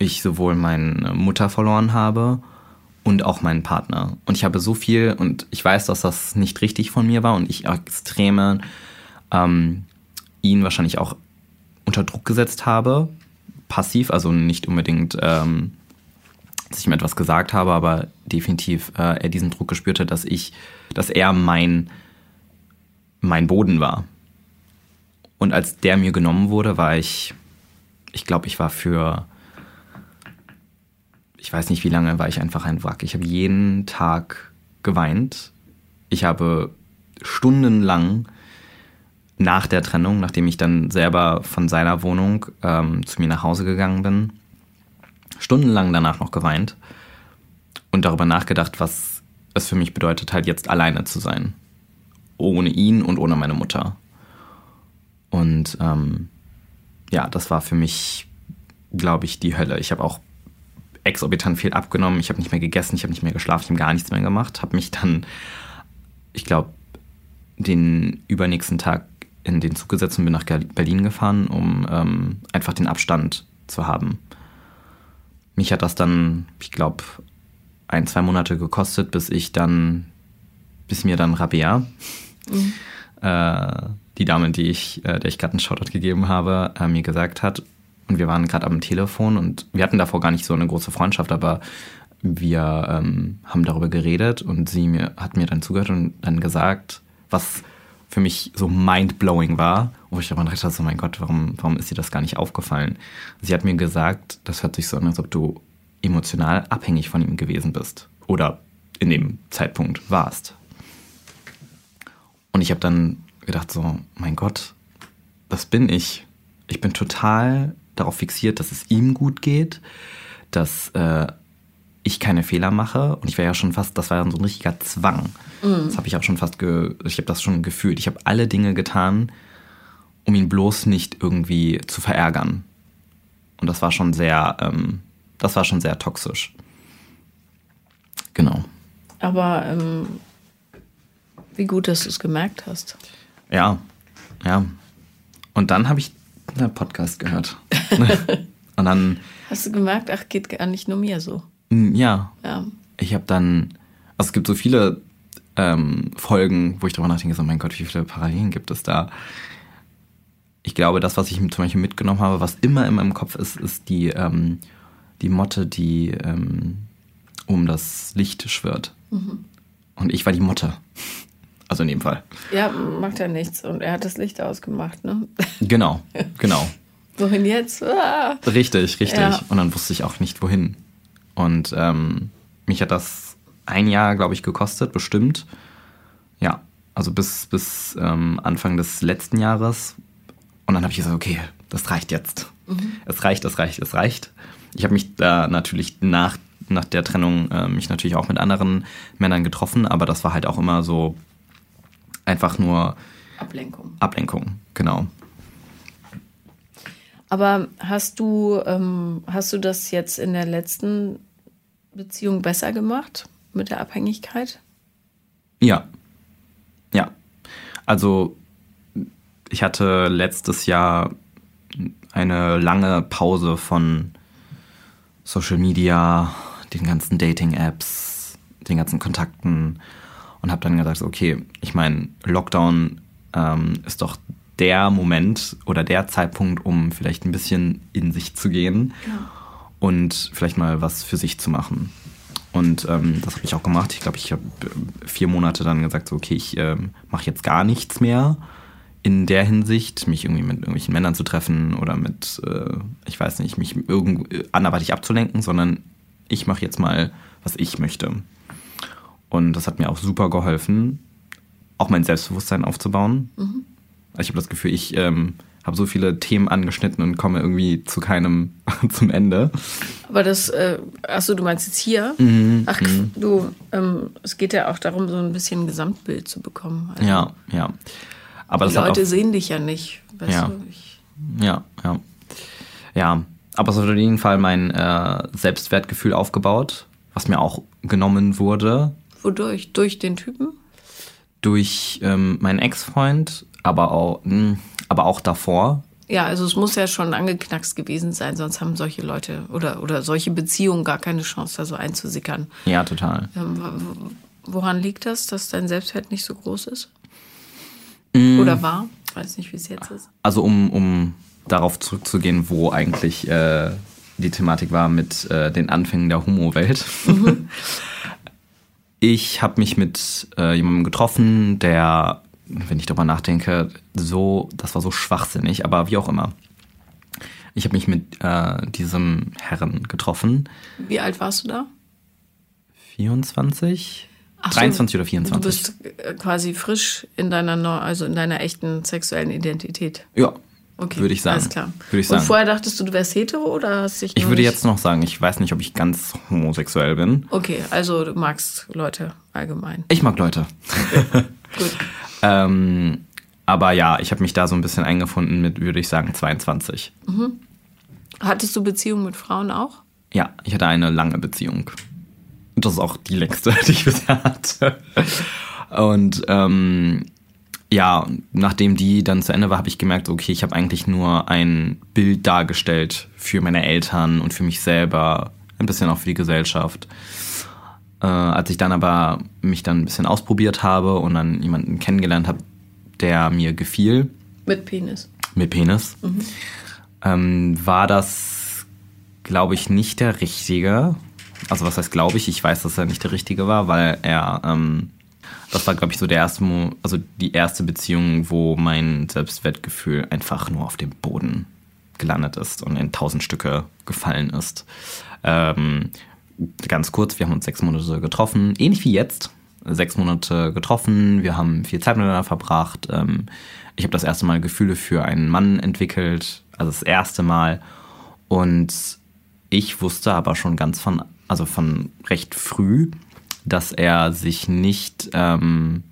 ich sowohl meine Mutter verloren habe und auch meinen Partner. Und ich habe so viel, und ich weiß, dass das nicht richtig von mir war und ich extreme ähm, ihn wahrscheinlich auch unter Druck gesetzt habe, passiv, also nicht unbedingt, ähm, dass ich ihm etwas gesagt habe, aber definitiv äh, er diesen Druck gespürt hat, dass ich, dass er mein, mein Boden war. Und als der mir genommen wurde, war ich, ich glaube, ich war für ich weiß nicht wie lange, war ich einfach ein Wrack. Ich habe jeden Tag geweint. Ich habe stundenlang nach der Trennung, nachdem ich dann selber von seiner Wohnung ähm, zu mir nach Hause gegangen bin, stundenlang danach noch geweint und darüber nachgedacht, was es für mich bedeutet, halt jetzt alleine zu sein. Ohne ihn und ohne meine Mutter. Und ähm, ja, das war für mich, glaube ich, die Hölle. Ich habe auch exorbitant viel abgenommen. Ich habe nicht mehr gegessen, ich habe nicht mehr geschlafen, ich habe gar nichts mehr gemacht. Habe mich dann, ich glaube, den übernächsten Tag in den Zug gesetzt und bin nach Berlin gefahren, um ähm, einfach den Abstand zu haben. Mich hat das dann, ich glaube, ein, zwei Monate gekostet, bis ich dann, bis mir dann Rabea, mhm. äh, die Dame, die ich, äh, der ich gerade einen Shoutout gegeben habe, äh, mir gesagt hat, und wir waren gerade am Telefon und wir hatten davor gar nicht so eine große Freundschaft, aber wir ähm, haben darüber geredet und sie mir, hat mir dann zugehört und dann gesagt, was für mich so mindblowing war, wo ich darüber dachte, so mein Gott, warum, warum ist dir das gar nicht aufgefallen? Sie hat mir gesagt, das hört sich so an, als ob du emotional abhängig von ihm gewesen bist oder in dem Zeitpunkt warst. Und ich habe dann gedacht, so, mein Gott, das bin ich. Ich bin total darauf fixiert, dass es ihm gut geht, dass äh, ich keine Fehler mache. Und ich war ja schon fast, das war ja so ein richtiger Zwang. Mhm. Das habe ich auch schon fast, ge, ich habe das schon gefühlt. Ich habe alle Dinge getan, um ihn bloß nicht irgendwie zu verärgern. Und das war schon sehr, ähm, das war schon sehr toxisch. Genau. Aber ähm, wie gut, dass du es gemerkt hast. Ja, ja. Und dann habe ich einen Podcast gehört. und dann. Hast du gemerkt, ach, geht gar nicht nur mir so. Mm, ja. ja. Ich habe dann. Also es gibt so viele ähm, Folgen, wo ich darüber nachdenke, so mein Gott, wie viele Parallelen gibt es da? Ich glaube, das, was ich zum Beispiel mitgenommen habe, was immer in meinem Kopf ist, ist die, ähm, die Motte, die ähm, um das Licht schwirrt. Mhm. Und ich war die Motte. Also in dem Fall. Ja, macht ja nichts. Und er hat das Licht ausgemacht, ne? Genau, genau. wohin jetzt? Ah. Richtig, richtig. Ja. Und dann wusste ich auch nicht, wohin. Und ähm, mich hat das ein Jahr, glaube ich, gekostet, bestimmt. Ja, also bis, bis ähm, Anfang des letzten Jahres. Und dann habe ich gesagt, okay, das reicht jetzt. Es reicht, es reicht, es reicht. Ich habe mich da natürlich nach, nach der Trennung äh, mich natürlich auch mit anderen Männern getroffen, aber das war halt auch immer so einfach nur Ablenkung. Ablenkung, genau. Aber hast du, ähm, hast du das jetzt in der letzten Beziehung besser gemacht mit der Abhängigkeit? Ja. Ja. Also ich hatte letztes Jahr eine lange Pause von Social Media, den ganzen Dating-Apps, den ganzen Kontakten und habe dann gesagt, okay, ich meine, Lockdown ähm, ist doch der Moment oder der Zeitpunkt, um vielleicht ein bisschen in sich zu gehen und vielleicht mal was für sich zu machen. Und ähm, das habe ich auch gemacht. Ich glaube, ich habe vier Monate dann gesagt, so, okay, ich ähm, mache jetzt gar nichts mehr in der Hinsicht, mich irgendwie mit irgendwelchen Männern zu treffen oder mit, äh, ich weiß nicht, mich irgend anderweitig abzulenken, sondern ich mache jetzt mal, was ich möchte. Und das hat mir auch super geholfen, auch mein Selbstbewusstsein aufzubauen. Also ich habe das Gefühl, ich ähm, habe so viele Themen angeschnitten und komme irgendwie zu keinem zum Ende. Aber das, äh, achso, du meinst jetzt hier? Mhm, Ach, du, ähm, es geht ja auch darum, so ein bisschen ein Gesamtbild zu bekommen. Also, Ja, ja. Aber Die Leute auch, sehen dich ja nicht. Weißt Ja. du? Ich, Ja, ja. Ja, aber es hat auf jeden Fall mein äh, Selbstwertgefühl aufgebaut, was mir auch genommen wurde wodurch? Durch den Typen? durch ähm, meinen Ex-Freund, aber auch, mh, aber auch davor. Ja, also es muss ja schon angeknackst gewesen sein, sonst haben solche Leute oder, oder solche Beziehungen gar keine Chance, da so einzusickern. Ja, total. Ähm, Woran liegt das, dass dein Selbstwert nicht so groß ist? Mm. Oder war? Ich weiß nicht, wie es jetzt ist. Also um, um darauf zurückzugehen, wo eigentlich äh, die Thematik war mit äh, den Anfängen der Homo-Welt. Ich habe mich mit äh, jemandem getroffen, der, wenn ich darüber nachdenke, so, das war so schwachsinnig, aber wie auch immer. Ich habe mich mit äh, diesem Herren getroffen, Wie alt warst du da? 24, Ach so, 23 oder Du 24. bist äh, quasi frisch in deiner, also in deiner echten sexuellen Identität. ja, Okay, würde ich sagen. Alles klar. Würde ich Und sagen. vorher dachtest du, du wärst hetero oder hast dich Ich würde jetzt noch sagen, ich weiß nicht, ob ich ganz homosexuell bin. Okay, also du magst Leute allgemein. Ich mag Leute. Gut. Ähm, aber ja, ich habe mich da so ein bisschen eingefunden mit, würde ich sagen, 22. Hattest du Beziehungen mit Frauen auch? Ja, ich hatte eine lange Beziehung. Und das ist auch die längste, die ich bisher hatte. Und ähm, ja, nachdem die dann zu Ende war, habe ich gemerkt, okay, ich habe eigentlich nur ein Bild dargestellt für meine Eltern und für mich selber, ein bisschen auch für die Gesellschaft. Äh, als ich dann aber mich dann ein bisschen ausprobiert habe und dann jemanden kennengelernt habe, der mir gefiel, Mit Penis. mit Penis, ähm, war das, glaube ich, nicht der richtige. Also was heißt glaube ich? Ich weiß, dass er nicht der richtige war, weil er, ähm, das war, glaube ich, so der erste, Mo also die erste Beziehung, wo mein Selbstwertgefühl einfach nur auf dem Boden gelandet ist und in tausend Stücke gefallen ist. Ähm, ganz kurz, wir haben uns sechs Monate getroffen, ähnlich wie jetzt. Sechs Monate getroffen, wir haben viel Zeit miteinander verbracht. Ähm, ich habe das erste Mal Gefühle für einen Mann entwickelt, also das erste Mal. Und ich wusste aber schon ganz von, also von recht früh, dass er sich nicht ähm,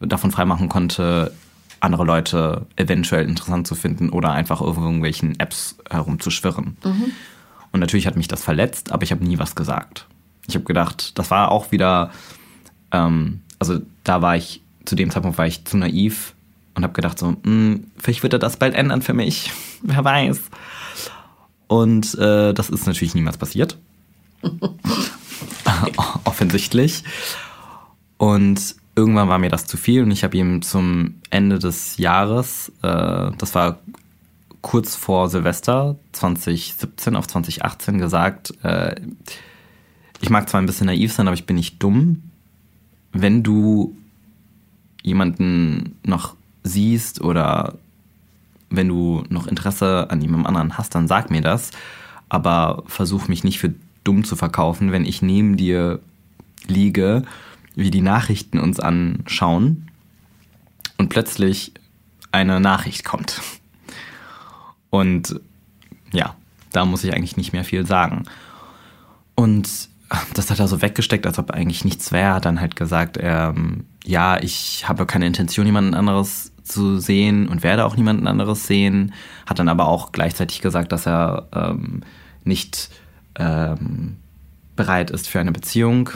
davon freimachen konnte, andere Leute eventuell interessant zu finden oder einfach auf irgendwelchen Apps herumzuschwirren. Und natürlich hat mich das verletzt, aber ich habe nie was gesagt. Ich habe gedacht, das war auch wieder, ähm, also da war ich, zu dem Zeitpunkt war ich zu naiv und habe gedacht so, "Hm, vielleicht wird er das bald ändern für mich, wer weiß. Und äh, das ist natürlich niemals passiert. Offensichtlich. Und irgendwann war mir das zu viel und ich habe ihm zum Ende des Jahres, äh, das war kurz vor Silvester 2017 auf 2018 gesagt, äh, ich mag zwar ein bisschen naiv sein, aber ich bin nicht dumm. Wenn du jemanden noch siehst oder wenn du noch Interesse an jemandem anderen hast, dann sag mir das. Aber versuch mich nicht für dumm zu verkaufen, wenn ich neben dir liege, wie die Nachrichten uns anschauen und plötzlich eine Nachricht kommt. Und ja, da muss ich eigentlich nicht mehr viel sagen. Und das hat er so weggesteckt, als ob eigentlich nichts wäre. Hat dann halt gesagt, ähm, ja, ich habe keine Intention, jemanden anderes zu sehen und werde auch niemanden anderes sehen. Hat dann aber auch gleichzeitig gesagt, dass er ähm, nicht ähm, bereit ist für eine Beziehung.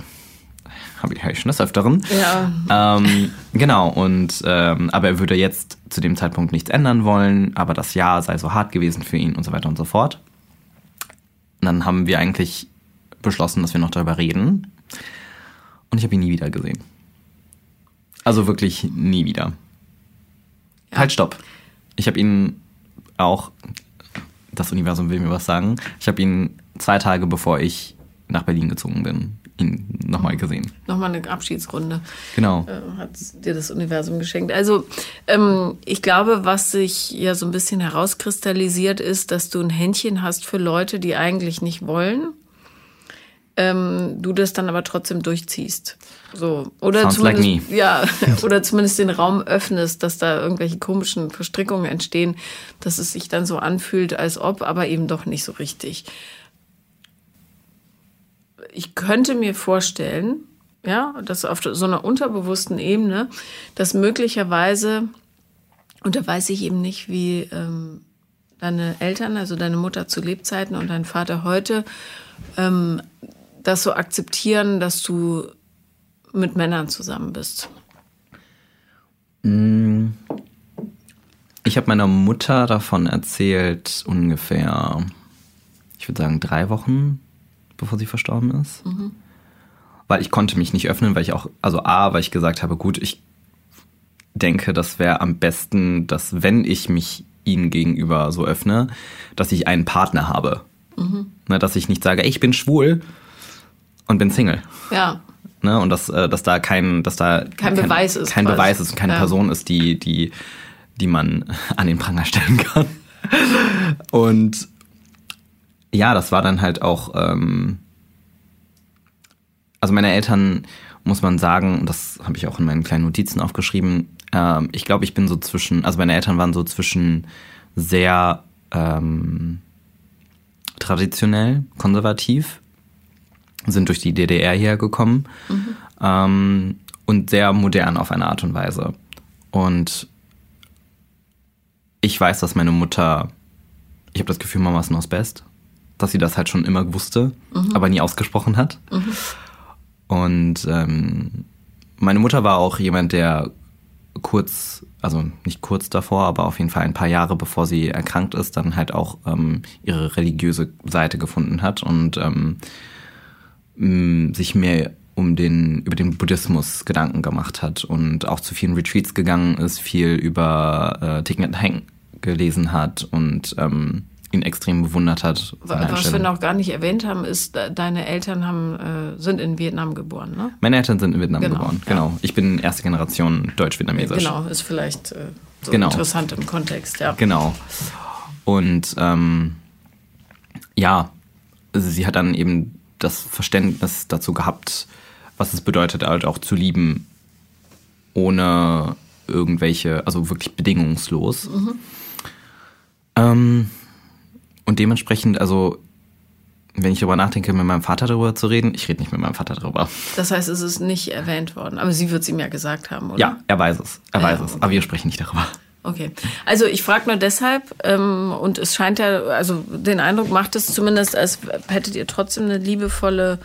Habe ich, hab ich schon des Öfteren. Ja. Ähm, genau, und ähm, aber er würde jetzt zu dem Zeitpunkt nichts ändern wollen, aber das Jahr sei so hart gewesen für ihn und so weiter und so fort. Und dann haben wir eigentlich beschlossen, dass wir noch darüber reden. Und ich habe ihn nie wieder gesehen. Also wirklich nie wieder. Ja. Halt, stopp. Ich habe ihn auch, das Universum will mir was sagen, ich habe ihn zwei Tage bevor ich nach Berlin gezogen bin, ihn nochmal gesehen. Nochmal eine Abschiedsrunde. Genau. Äh, hat dir das Universum geschenkt. Also ähm, ich glaube, was sich ja so ein bisschen herauskristallisiert ist, dass du ein Händchen hast für Leute, die eigentlich nicht wollen ähm, du das dann aber trotzdem durchziehst. So. Oder Sounds zumindest, like me. Ja, oder zumindest den Raum öffnest, dass da irgendwelche komischen Verstrickungen entstehen, dass es sich dann so anfühlt, als ob, aber eben doch nicht so richtig. Ich könnte mir vorstellen, ja, dass auf so einer unterbewussten Ebene, dass möglicherweise, und da weiß ich eben nicht, wie ähm, deine Eltern, also deine Mutter zu Lebzeiten und dein Vater heute, ähm, das so akzeptieren, dass du mit Männern zusammen bist? Mm. Ich habe meiner Mutter davon erzählt, ungefähr, ich würde sagen, drei Wochen, bevor sie verstorben ist. Mhm. Weil ich konnte mich nicht öffnen, weil ich auch, also A, weil ich gesagt habe, gut, ich denke, das wäre am besten, dass wenn ich mich ihnen gegenüber so öffne, dass ich einen Partner habe. Mhm. Ne, dass ich nicht sage, ey, ich bin schwul und bin Single. Ja. Ne? Und dass, äh, dass da kein, dass da kein, kein Beweis ist. Kein quasi. Beweis ist und keine ja. Person ist, die, die, die man an den Pranger stellen kann. Und ja, das war dann halt auch, ähm, also meine Eltern, muss man sagen, und das habe ich auch in meinen kleinen Notizen aufgeschrieben, ähm, ich glaube, ich bin so zwischen, also meine Eltern waren so zwischen sehr ähm, traditionell, konservativ sind durch die DDR hergekommen mhm. ähm, und sehr modern auf eine Art und Weise. Und ich weiß, dass meine Mutter, ich habe das Gefühl, Mama ist noch best, dass sie das halt schon immer wusste, mhm. aber nie ausgesprochen hat. Mhm. Und ähm, meine Mutter war auch jemand, der kurz, also nicht kurz davor, aber auf jeden Fall ein paar Jahre bevor sie erkrankt ist, dann halt auch ähm, ihre religiöse Seite gefunden hat und ähm, sich mehr um den, über den Buddhismus Gedanken gemacht hat und auch zu vielen Retreats gegangen ist, viel über äh, Thich Nhat Hanh gelesen hat und ähm, ihn extrem bewundert hat. Was wir noch gar nicht erwähnt haben, ist, deine Eltern haben, äh, sind in Vietnam geboren, ne? Meine Eltern sind in Vietnam genau, geboren, genau. Ja. Ich bin erste Generation deutsch-vietnamesisch. Genau, ist vielleicht äh, so genau. interessant im Kontext, ja. Genau. Und ähm, ja, sie hat dann eben das Verständnis dazu gehabt, was es bedeutet, halt auch zu lieben, ohne irgendwelche, also wirklich bedingungslos. Mhm. Ähm, und dementsprechend, also wenn ich darüber nachdenke, mit meinem Vater darüber zu reden, ich rede nicht mit meinem Vater darüber. Das heißt, es ist nicht erwähnt worden, aber sie wird es ihm ja gesagt haben, oder? Ja, er weiß es, er weiß ja, es, aber wir sprechen nicht darüber. Okay. Also ich frage nur deshalb, ähm, und es scheint ja, also den Eindruck macht es zumindest, als hättet ihr trotzdem eine liebevolle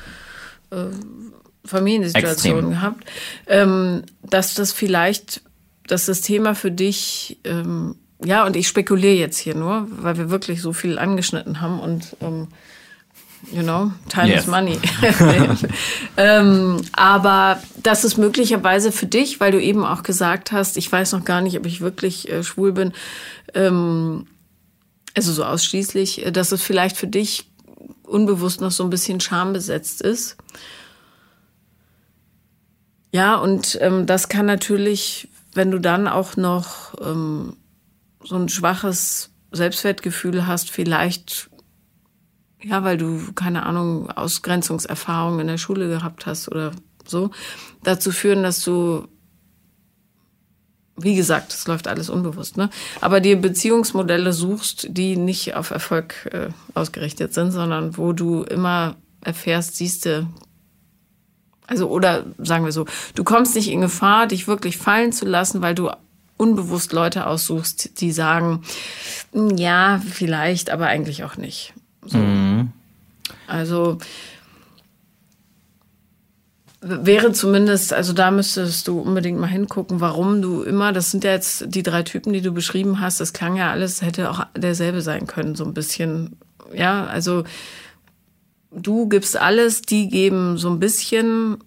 äh, Familiensituation Extrem. gehabt, ähm, dass das vielleicht, dass das Thema für dich, ähm, ja, und ich spekuliere jetzt hier nur, weil wir wirklich so viel angeschnitten haben und ähm, you know, time yes. is money. ähm, aber das ist möglicherweise für dich, weil du eben auch gesagt hast, ich weiß noch gar nicht, ob ich wirklich äh, schwul bin, ähm, also so ausschließlich, äh, dass es vielleicht für dich unbewusst noch so ein bisschen schambesetzt ist. Ja, und ähm, das kann natürlich, wenn du dann auch noch ähm, so ein schwaches Selbstwertgefühl hast, vielleicht, ja, weil du, keine Ahnung, Ausgrenzungserfahrungen in der Schule gehabt hast oder so, dazu führen, dass du, wie gesagt, es läuft alles unbewusst, ne? Aber dir Beziehungsmodelle suchst, die nicht auf Erfolg äh, ausgerichtet sind, sondern wo du immer erfährst, siehste, also, oder sagen wir so, du kommst nicht in Gefahr, dich wirklich fallen zu lassen, weil du unbewusst Leute aussuchst, die sagen, hm, ja, vielleicht, aber eigentlich auch nicht. So. Mhm. Also wäre zumindest, also da müsstest du unbedingt mal hingucken, warum du immer, das sind ja jetzt die drei Typen, die du beschrieben hast, das klang ja alles, hätte auch derselbe sein können, so ein bisschen. Ja, also du gibst alles, die geben so ein bisschen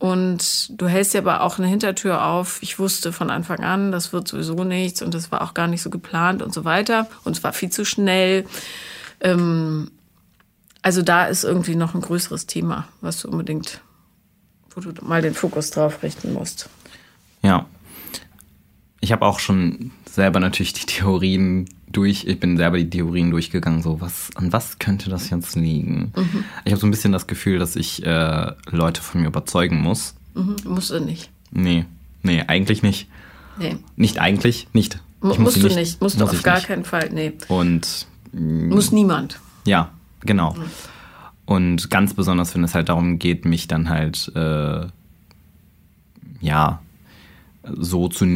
und du hältst dir aber auch eine Hintertür auf. Ich wusste von Anfang an, das wird sowieso nichts und das war auch gar nicht so geplant und so weiter. Und es war viel zu schnell. Ähm, also da ist irgendwie noch ein größeres Thema, was du unbedingt, wo du mal den Fokus drauf richten musst. Ja. Ich habe auch schon selber natürlich die Theorien durch, ich bin selber die Theorien durchgegangen, so was, an was könnte das jetzt liegen? Mhm. Ich habe so ein bisschen das Gefühl, dass ich äh, Leute von mir überzeugen muss. Mhm. Musst du nicht. Nee, nee, eigentlich nicht. Nee. Nicht eigentlich, nicht. Ich musst du nicht, nicht. musst du auf gar nicht. keinen Fall, nee. Und mh, muss niemand. Ja, genau. Mhm. Und ganz besonders, wenn es halt darum geht, mich dann halt äh, ja so zu,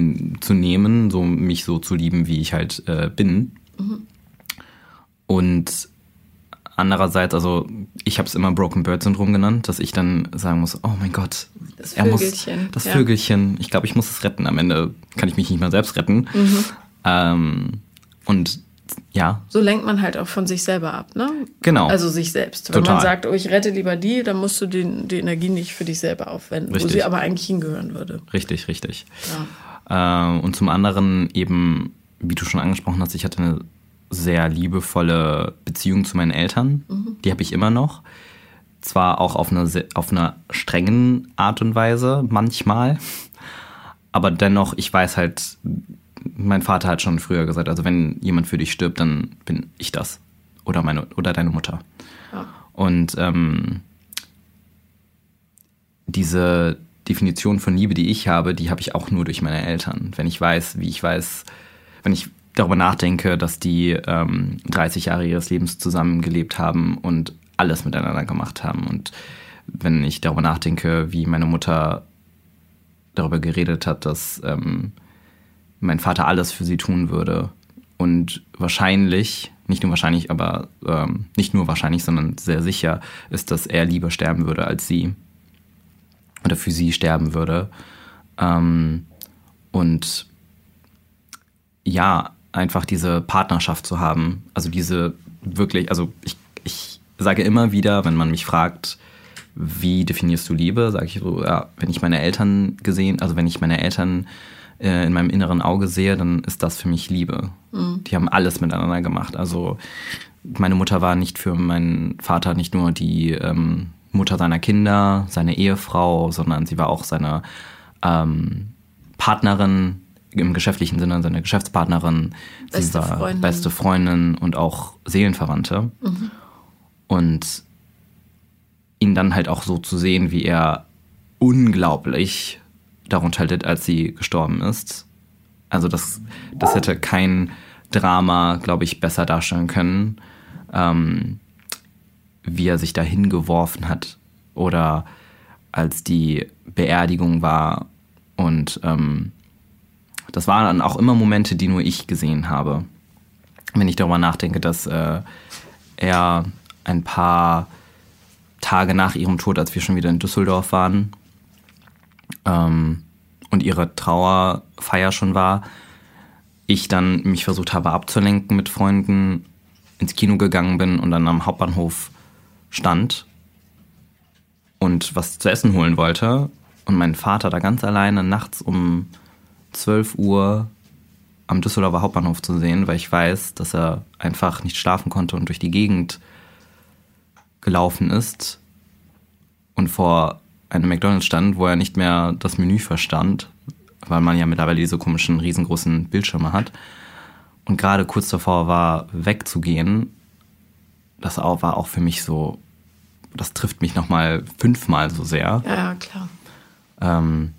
zu nehmen, so mich so zu lieben, wie ich halt äh, bin. Mhm. Und andererseits, also ich habe es immer Broken Bird Syndrom genannt, dass ich dann sagen muss, oh mein Gott, das Vögelchen, muss das ja. Vögelchen, ich glaube, ich muss es retten. Am Ende kann ich mich nicht mal selbst retten. Mhm. Ähm, und ja. So lenkt man halt auch von sich selber ab, ne? Genau. Also sich selbst. Wenn Total. man sagt, oh, ich rette lieber die, dann musst du die, die Energie nicht für dich selber aufwenden, richtig. wo sie aber eigentlich hingehören würde. Richtig, richtig. Ja. Äh, und zum anderen eben, wie du schon angesprochen hast, ich hatte eine sehr liebevolle Beziehung zu meinen Eltern. Mhm. Die habe ich immer noch. Zwar auch auf einer, auf einer strengen Art und Weise manchmal, aber dennoch, ich weiß halt, mein Vater hat schon früher gesagt, also wenn jemand für dich stirbt, dann bin ich das. Oder meine, oder deine Mutter. Ja. Und ähm, diese Definition von Liebe, die ich habe, die habe ich auch nur durch meine Eltern. Wenn ich weiß, wie ich weiß, wenn ich darüber nachdenke, dass die ähm, 30 Jahre ihres Lebens zusammengelebt haben und alles miteinander gemacht haben. Und wenn ich darüber nachdenke, wie meine Mutter darüber geredet hat, dass ähm, mein Vater alles für sie tun würde. Und wahrscheinlich, nicht nur wahrscheinlich, aber ähm, nicht nur wahrscheinlich, sondern sehr sicher ist, dass er lieber sterben würde als sie. Oder für sie sterben würde. Ähm, und ja, einfach diese Partnerschaft zu haben. Also diese wirklich, also ich, ich sage immer wieder, wenn man mich fragt, wie definierst du Liebe, sage ich so, ja, wenn ich meine Eltern gesehen, also wenn ich meine Eltern in meinem inneren Auge sehe, dann ist das für mich Liebe. Mhm. Die haben alles miteinander gemacht. Also meine Mutter war nicht für meinen Vater nicht nur die ähm, Mutter seiner Kinder, seine Ehefrau, sondern sie war auch seine ähm, Partnerin im geschäftlichen Sinne, seine Geschäftspartnerin. Beste sie war Freundin. beste Freundin und auch Seelenverwandte. Mhm. Und ihn dann halt auch so zu sehen, wie er unglaublich darunter litt, als sie gestorben ist. Also das, das hätte kein Drama, glaube ich, besser darstellen können, ähm, wie er sich dahin geworfen hat oder als die Beerdigung war. Und ähm, das waren dann auch immer Momente, die nur ich gesehen habe. Wenn ich darüber nachdenke, dass äh, er ein paar Tage nach ihrem Tod, als wir schon wieder in Düsseldorf waren, ähm, und ihre Trauerfeier schon war, ich dann mich versucht habe abzulenken mit Freunden, ins Kino gegangen bin und dann am Hauptbahnhof stand und was zu essen holen wollte. Und mein Vater da ganz alleine nachts um 12 Uhr am Düsseldorfer Hauptbahnhof zu sehen, weil ich weiß, dass er einfach nicht schlafen konnte und durch die Gegend gelaufen ist. Und vor einem McDonalds stand, wo er nicht mehr das Menü verstand, weil man ja mittlerweile diese komischen riesengroßen Bildschirme hat. Und gerade kurz davor war, wegzugehen. Das war auch für mich so, das trifft mich nochmal fünfmal so sehr. Ja, klar. Ähm,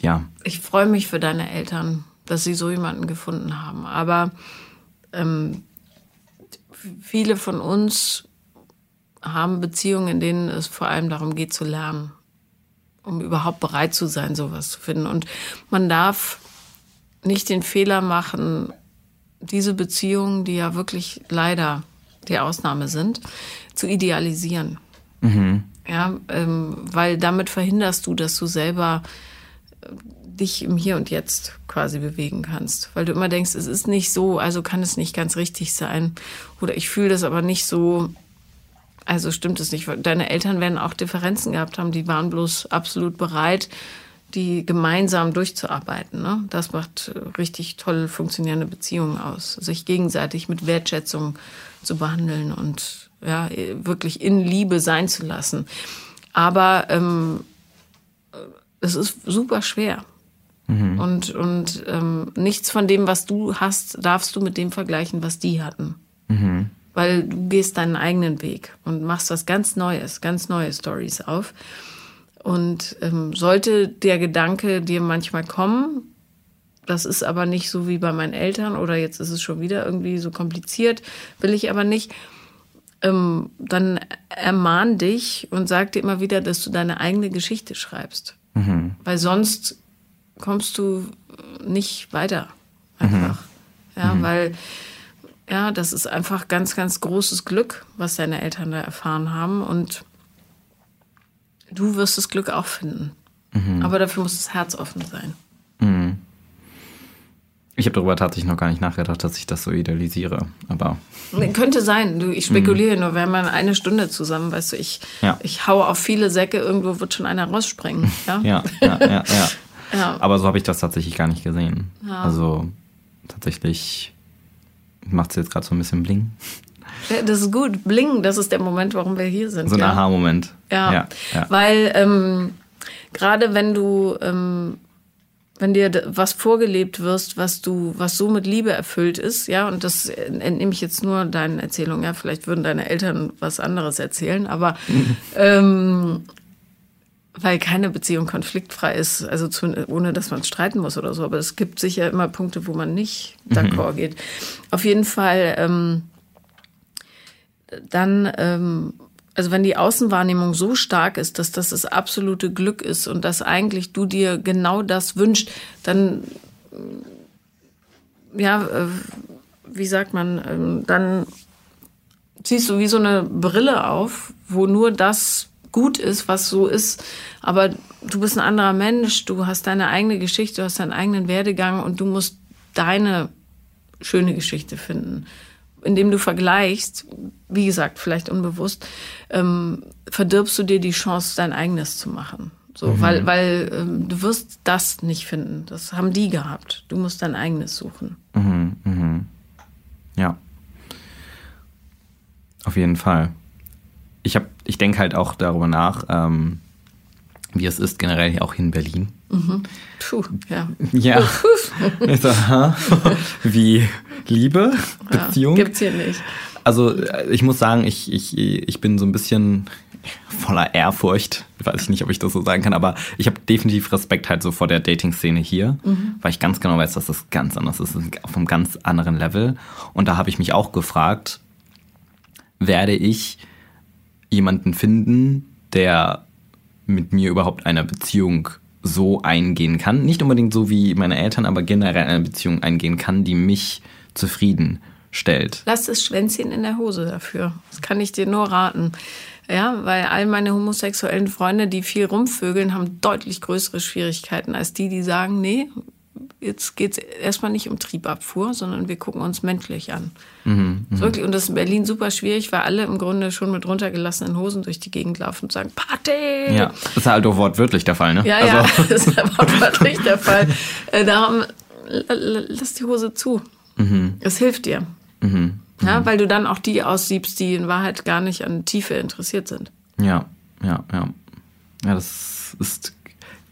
ja. Ich freue mich für deine Eltern, dass sie so jemanden gefunden haben. Aber ähm, viele von uns haben Beziehungen, in denen es vor allem darum geht zu lernen, um überhaupt bereit zu sein, sowas zu finden. Und man darf nicht den Fehler machen, diese Beziehungen, die ja wirklich leider die Ausnahme sind, zu idealisieren. Mhm. Ja, ähm, weil damit verhinderst du, dass du selber äh, dich im Hier und Jetzt quasi bewegen kannst. Weil du immer denkst, es ist nicht so, also kann es nicht ganz richtig sein. Oder ich fühle das aber nicht so, also stimmt es nicht. Deine Eltern werden auch Differenzen gehabt haben, die waren bloß absolut bereit, die gemeinsam durchzuarbeiten. Ne? Das macht richtig toll funktionierende Beziehungen aus. Sich gegenseitig mit Wertschätzung zu behandeln und ja, wirklich in Liebe sein zu lassen. Aber ähm, es ist super schwer. Mhm. Und, und ähm, nichts von dem, was du hast, darfst du mit dem vergleichen, was die hatten. Mhm. Weil du gehst deinen eigenen Weg und machst was ganz Neues, ganz neue Stories auf. Und ähm, sollte der Gedanke dir manchmal kommen, das ist aber nicht so wie bei meinen Eltern oder jetzt ist es schon wieder irgendwie so kompliziert, will ich aber nicht, ähm, dann ermahn dich und sag dir immer wieder, dass du deine eigene Geschichte schreibst. Mhm. Weil sonst kommst du nicht weiter. Einfach. Mhm. Ja, weil ja, das ist einfach ganz, ganz großes Glück, was deine Eltern da erfahren haben. Und du wirst das Glück auch finden. Mhm. Aber dafür muss das Herz offen sein. Mhm. Ich habe darüber tatsächlich noch gar nicht nachgedacht, dass ich das so idealisiere. Aber Könnte sein. Du, ich spekuliere nur, wir haben ja eine Stunde zusammen, weißt du, ich, Ja. ich hau auf viele Säcke, irgendwo wird schon einer rausspringen. Ja, ja, ja, ja, ja. Ja. Aber so habe ich das tatsächlich gar nicht gesehen. Also tatsächlich macht es jetzt gerade so ein bisschen bling. Ja, Das ist gut. Bling, das ist der Moment, warum wir hier sind. So ein ja. Aha-Moment. Ja, ja, ja. weil ähm, gerade wenn du, ähm, wenn dir was vorgelebt wirst, was du, was so mit Liebe erfüllt ist, ja, und das entnehme ich jetzt nur deinen Erzählungen, ja, vielleicht würden deine Eltern was anderes erzählen, aber ähm, weil keine Beziehung konfliktfrei ist, also zu, ohne dass man streiten muss oder so, aber es gibt sicher immer Punkte, wo man nicht d'accord geht. Auf jeden Fall. Ähm, dann, ähm, also wenn die Außenwahrnehmung so stark ist, dass das das absolute Glück ist und dass eigentlich du dir genau das wünschst, dann, äh, ja, äh, wie sagt man, ähm, dann ziehst du wie so eine Brille auf, wo nur das gut ist, was so ist. Aber du bist ein anderer Mensch, du hast deine eigene Geschichte, du hast deinen eigenen Werdegang und du musst deine schöne Geschichte finden. Indem du vergleichst, wie gesagt, vielleicht unbewusst, ähm, verdirbst du dir die Chance, dein eigenes zu machen. So, weil, weil ähm, du wirst das nicht finden. Das haben die gehabt. Du musst dein eigenes suchen. Mhm, mhm. Ja. Auf jeden Fall. Ich, hab- ich denke halt auch darüber nach, ähm, wie es ist, generell hier auch in Berlin. Puh, ja. Ja. So. Wie Liebe, ja. Beziehung. Gibt's hier nicht. Also äh, ich muss sagen, ich, ich, ich bin so ein bisschen voller Ehrfurcht. Weiß ich nicht, ob ich das so sagen kann, aber ich habe definitiv Respekt halt so vor der Dating-Szene hier, weil ich ganz genau weiß, dass das ganz anders ist, auf einem ganz anderen Level. Und da habe ich mich auch gefragt, werde ich jemanden finden, der mit mir überhaupt eine Beziehung so eingehen kann. Nicht unbedingt so wie meine Eltern, aber generell eine Beziehung eingehen kann, die mich zufrieden stellt. Lass das Schwänzchen in der Hose dafür. Das kann ich dir nur raten. Ja, weil all meine homosexuellen Freunde, die viel rumvögeln, haben deutlich größere Schwierigkeiten als die, die sagen, nee, jetzt geht's erstmal nicht um Triebabfuhr, sondern wir gucken uns menschlich an. Ist Wirklich, und das ist in Berlin super schwierig, weil alle im Grunde schon mit runtergelassenen Hosen durch die Gegend laufen und sagen, Party! Ja, das ist halt auch wortwörtlich der Fall, ne? Ja, ja, das ist ja wortwörtlich der Fall. Äh, darum, lass die Hose zu. Es hilft dir. Ja, weil du dann auch die aussiebst, die in Wahrheit gar nicht an Tiefe interessiert sind. Ja, ja, ja. Ja, das ist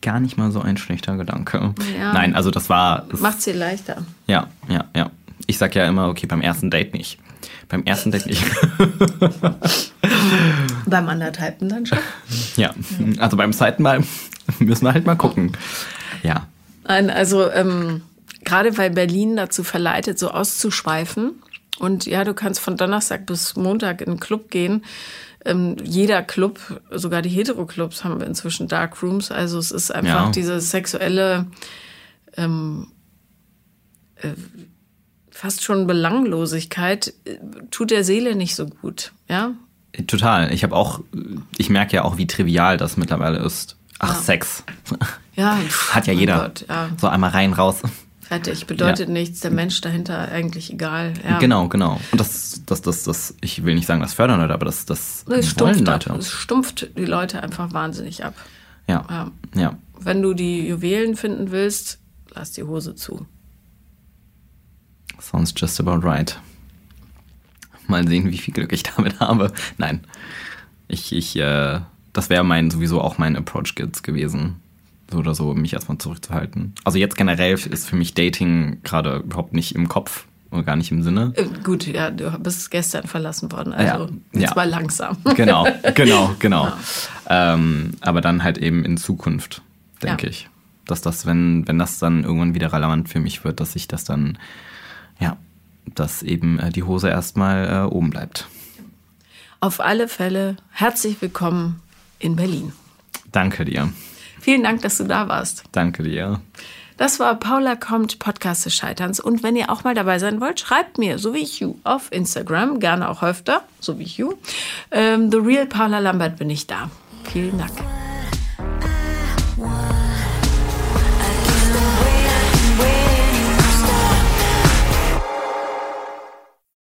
gar nicht mal so ein schlechter Gedanke. Ja. Nein, also das war. Macht sie leichter. Ja, ja, ja. Ich sag ja immer, okay, beim ersten Date nicht. Beim ersten Date nicht. beim anderthalbten dann schon. Ja, also beim zweiten Mal müssen wir halt mal gucken. Ja. Nein, also ähm, gerade weil Berlin dazu verleitet, so auszuschweifen. Und ja, du kannst von Donnerstag bis Montag in den Club gehen. Ähm, jeder Club, sogar die Hetero-Clubs haben wir inzwischen Dark Rooms. Also es ist einfach ja. diese sexuelle ähm, äh, fast schon Belanglosigkeit äh, tut der Seele nicht so gut, ja? Total. Ich habe auch, ich merke ja auch, wie trivial das mittlerweile ist. Ach, ja. Sex. Ja, hat ja jeder. Gott, ja. So einmal rein, raus. Fertig, bedeutet ja. nichts, der Mensch dahinter eigentlich egal. Ja. Genau, genau. Und das, das, das, das, ich will nicht sagen, das fördern Leute, aber das, das, das wollen Leute. Es stumpft die Leute einfach wahnsinnig ab. Ja. ja. ja. Wenn du die Juwelen finden willst, lass die Hose zu. Sounds just about right. Mal sehen, wie viel Glück ich damit habe. Nein. Ich, ich, äh, das wäre mein, sowieso auch mein Approach gewesen. Oder so, mich erstmal zurückzuhalten. Also jetzt generell ist für mich Dating gerade überhaupt nicht im Kopf und gar nicht im Sinne. Äh, gut, ja, du bist gestern verlassen worden, also ja, ja. mal langsam. Genau, genau, genau. Ja. Ähm, aber dann halt eben in Zukunft, denke ja. ich. Dass das, wenn, wenn das dann irgendwann wieder relevant für mich wird, dass ich das dann ja, dass eben äh, die Hose erstmal äh, oben bleibt. Auf alle Fälle herzlich willkommen in Berlin. Danke dir. Vielen Dank, dass du da warst. Danke dir. Das war Paula kommt, Podcast des Scheiterns. Und wenn ihr auch mal dabei sein wollt, schreibt mir, so wie ich you, auf Instagram, gerne auch öfter, so wie ich you. Ähm, The Real Paula Lambert bin ich da. Vielen Dank.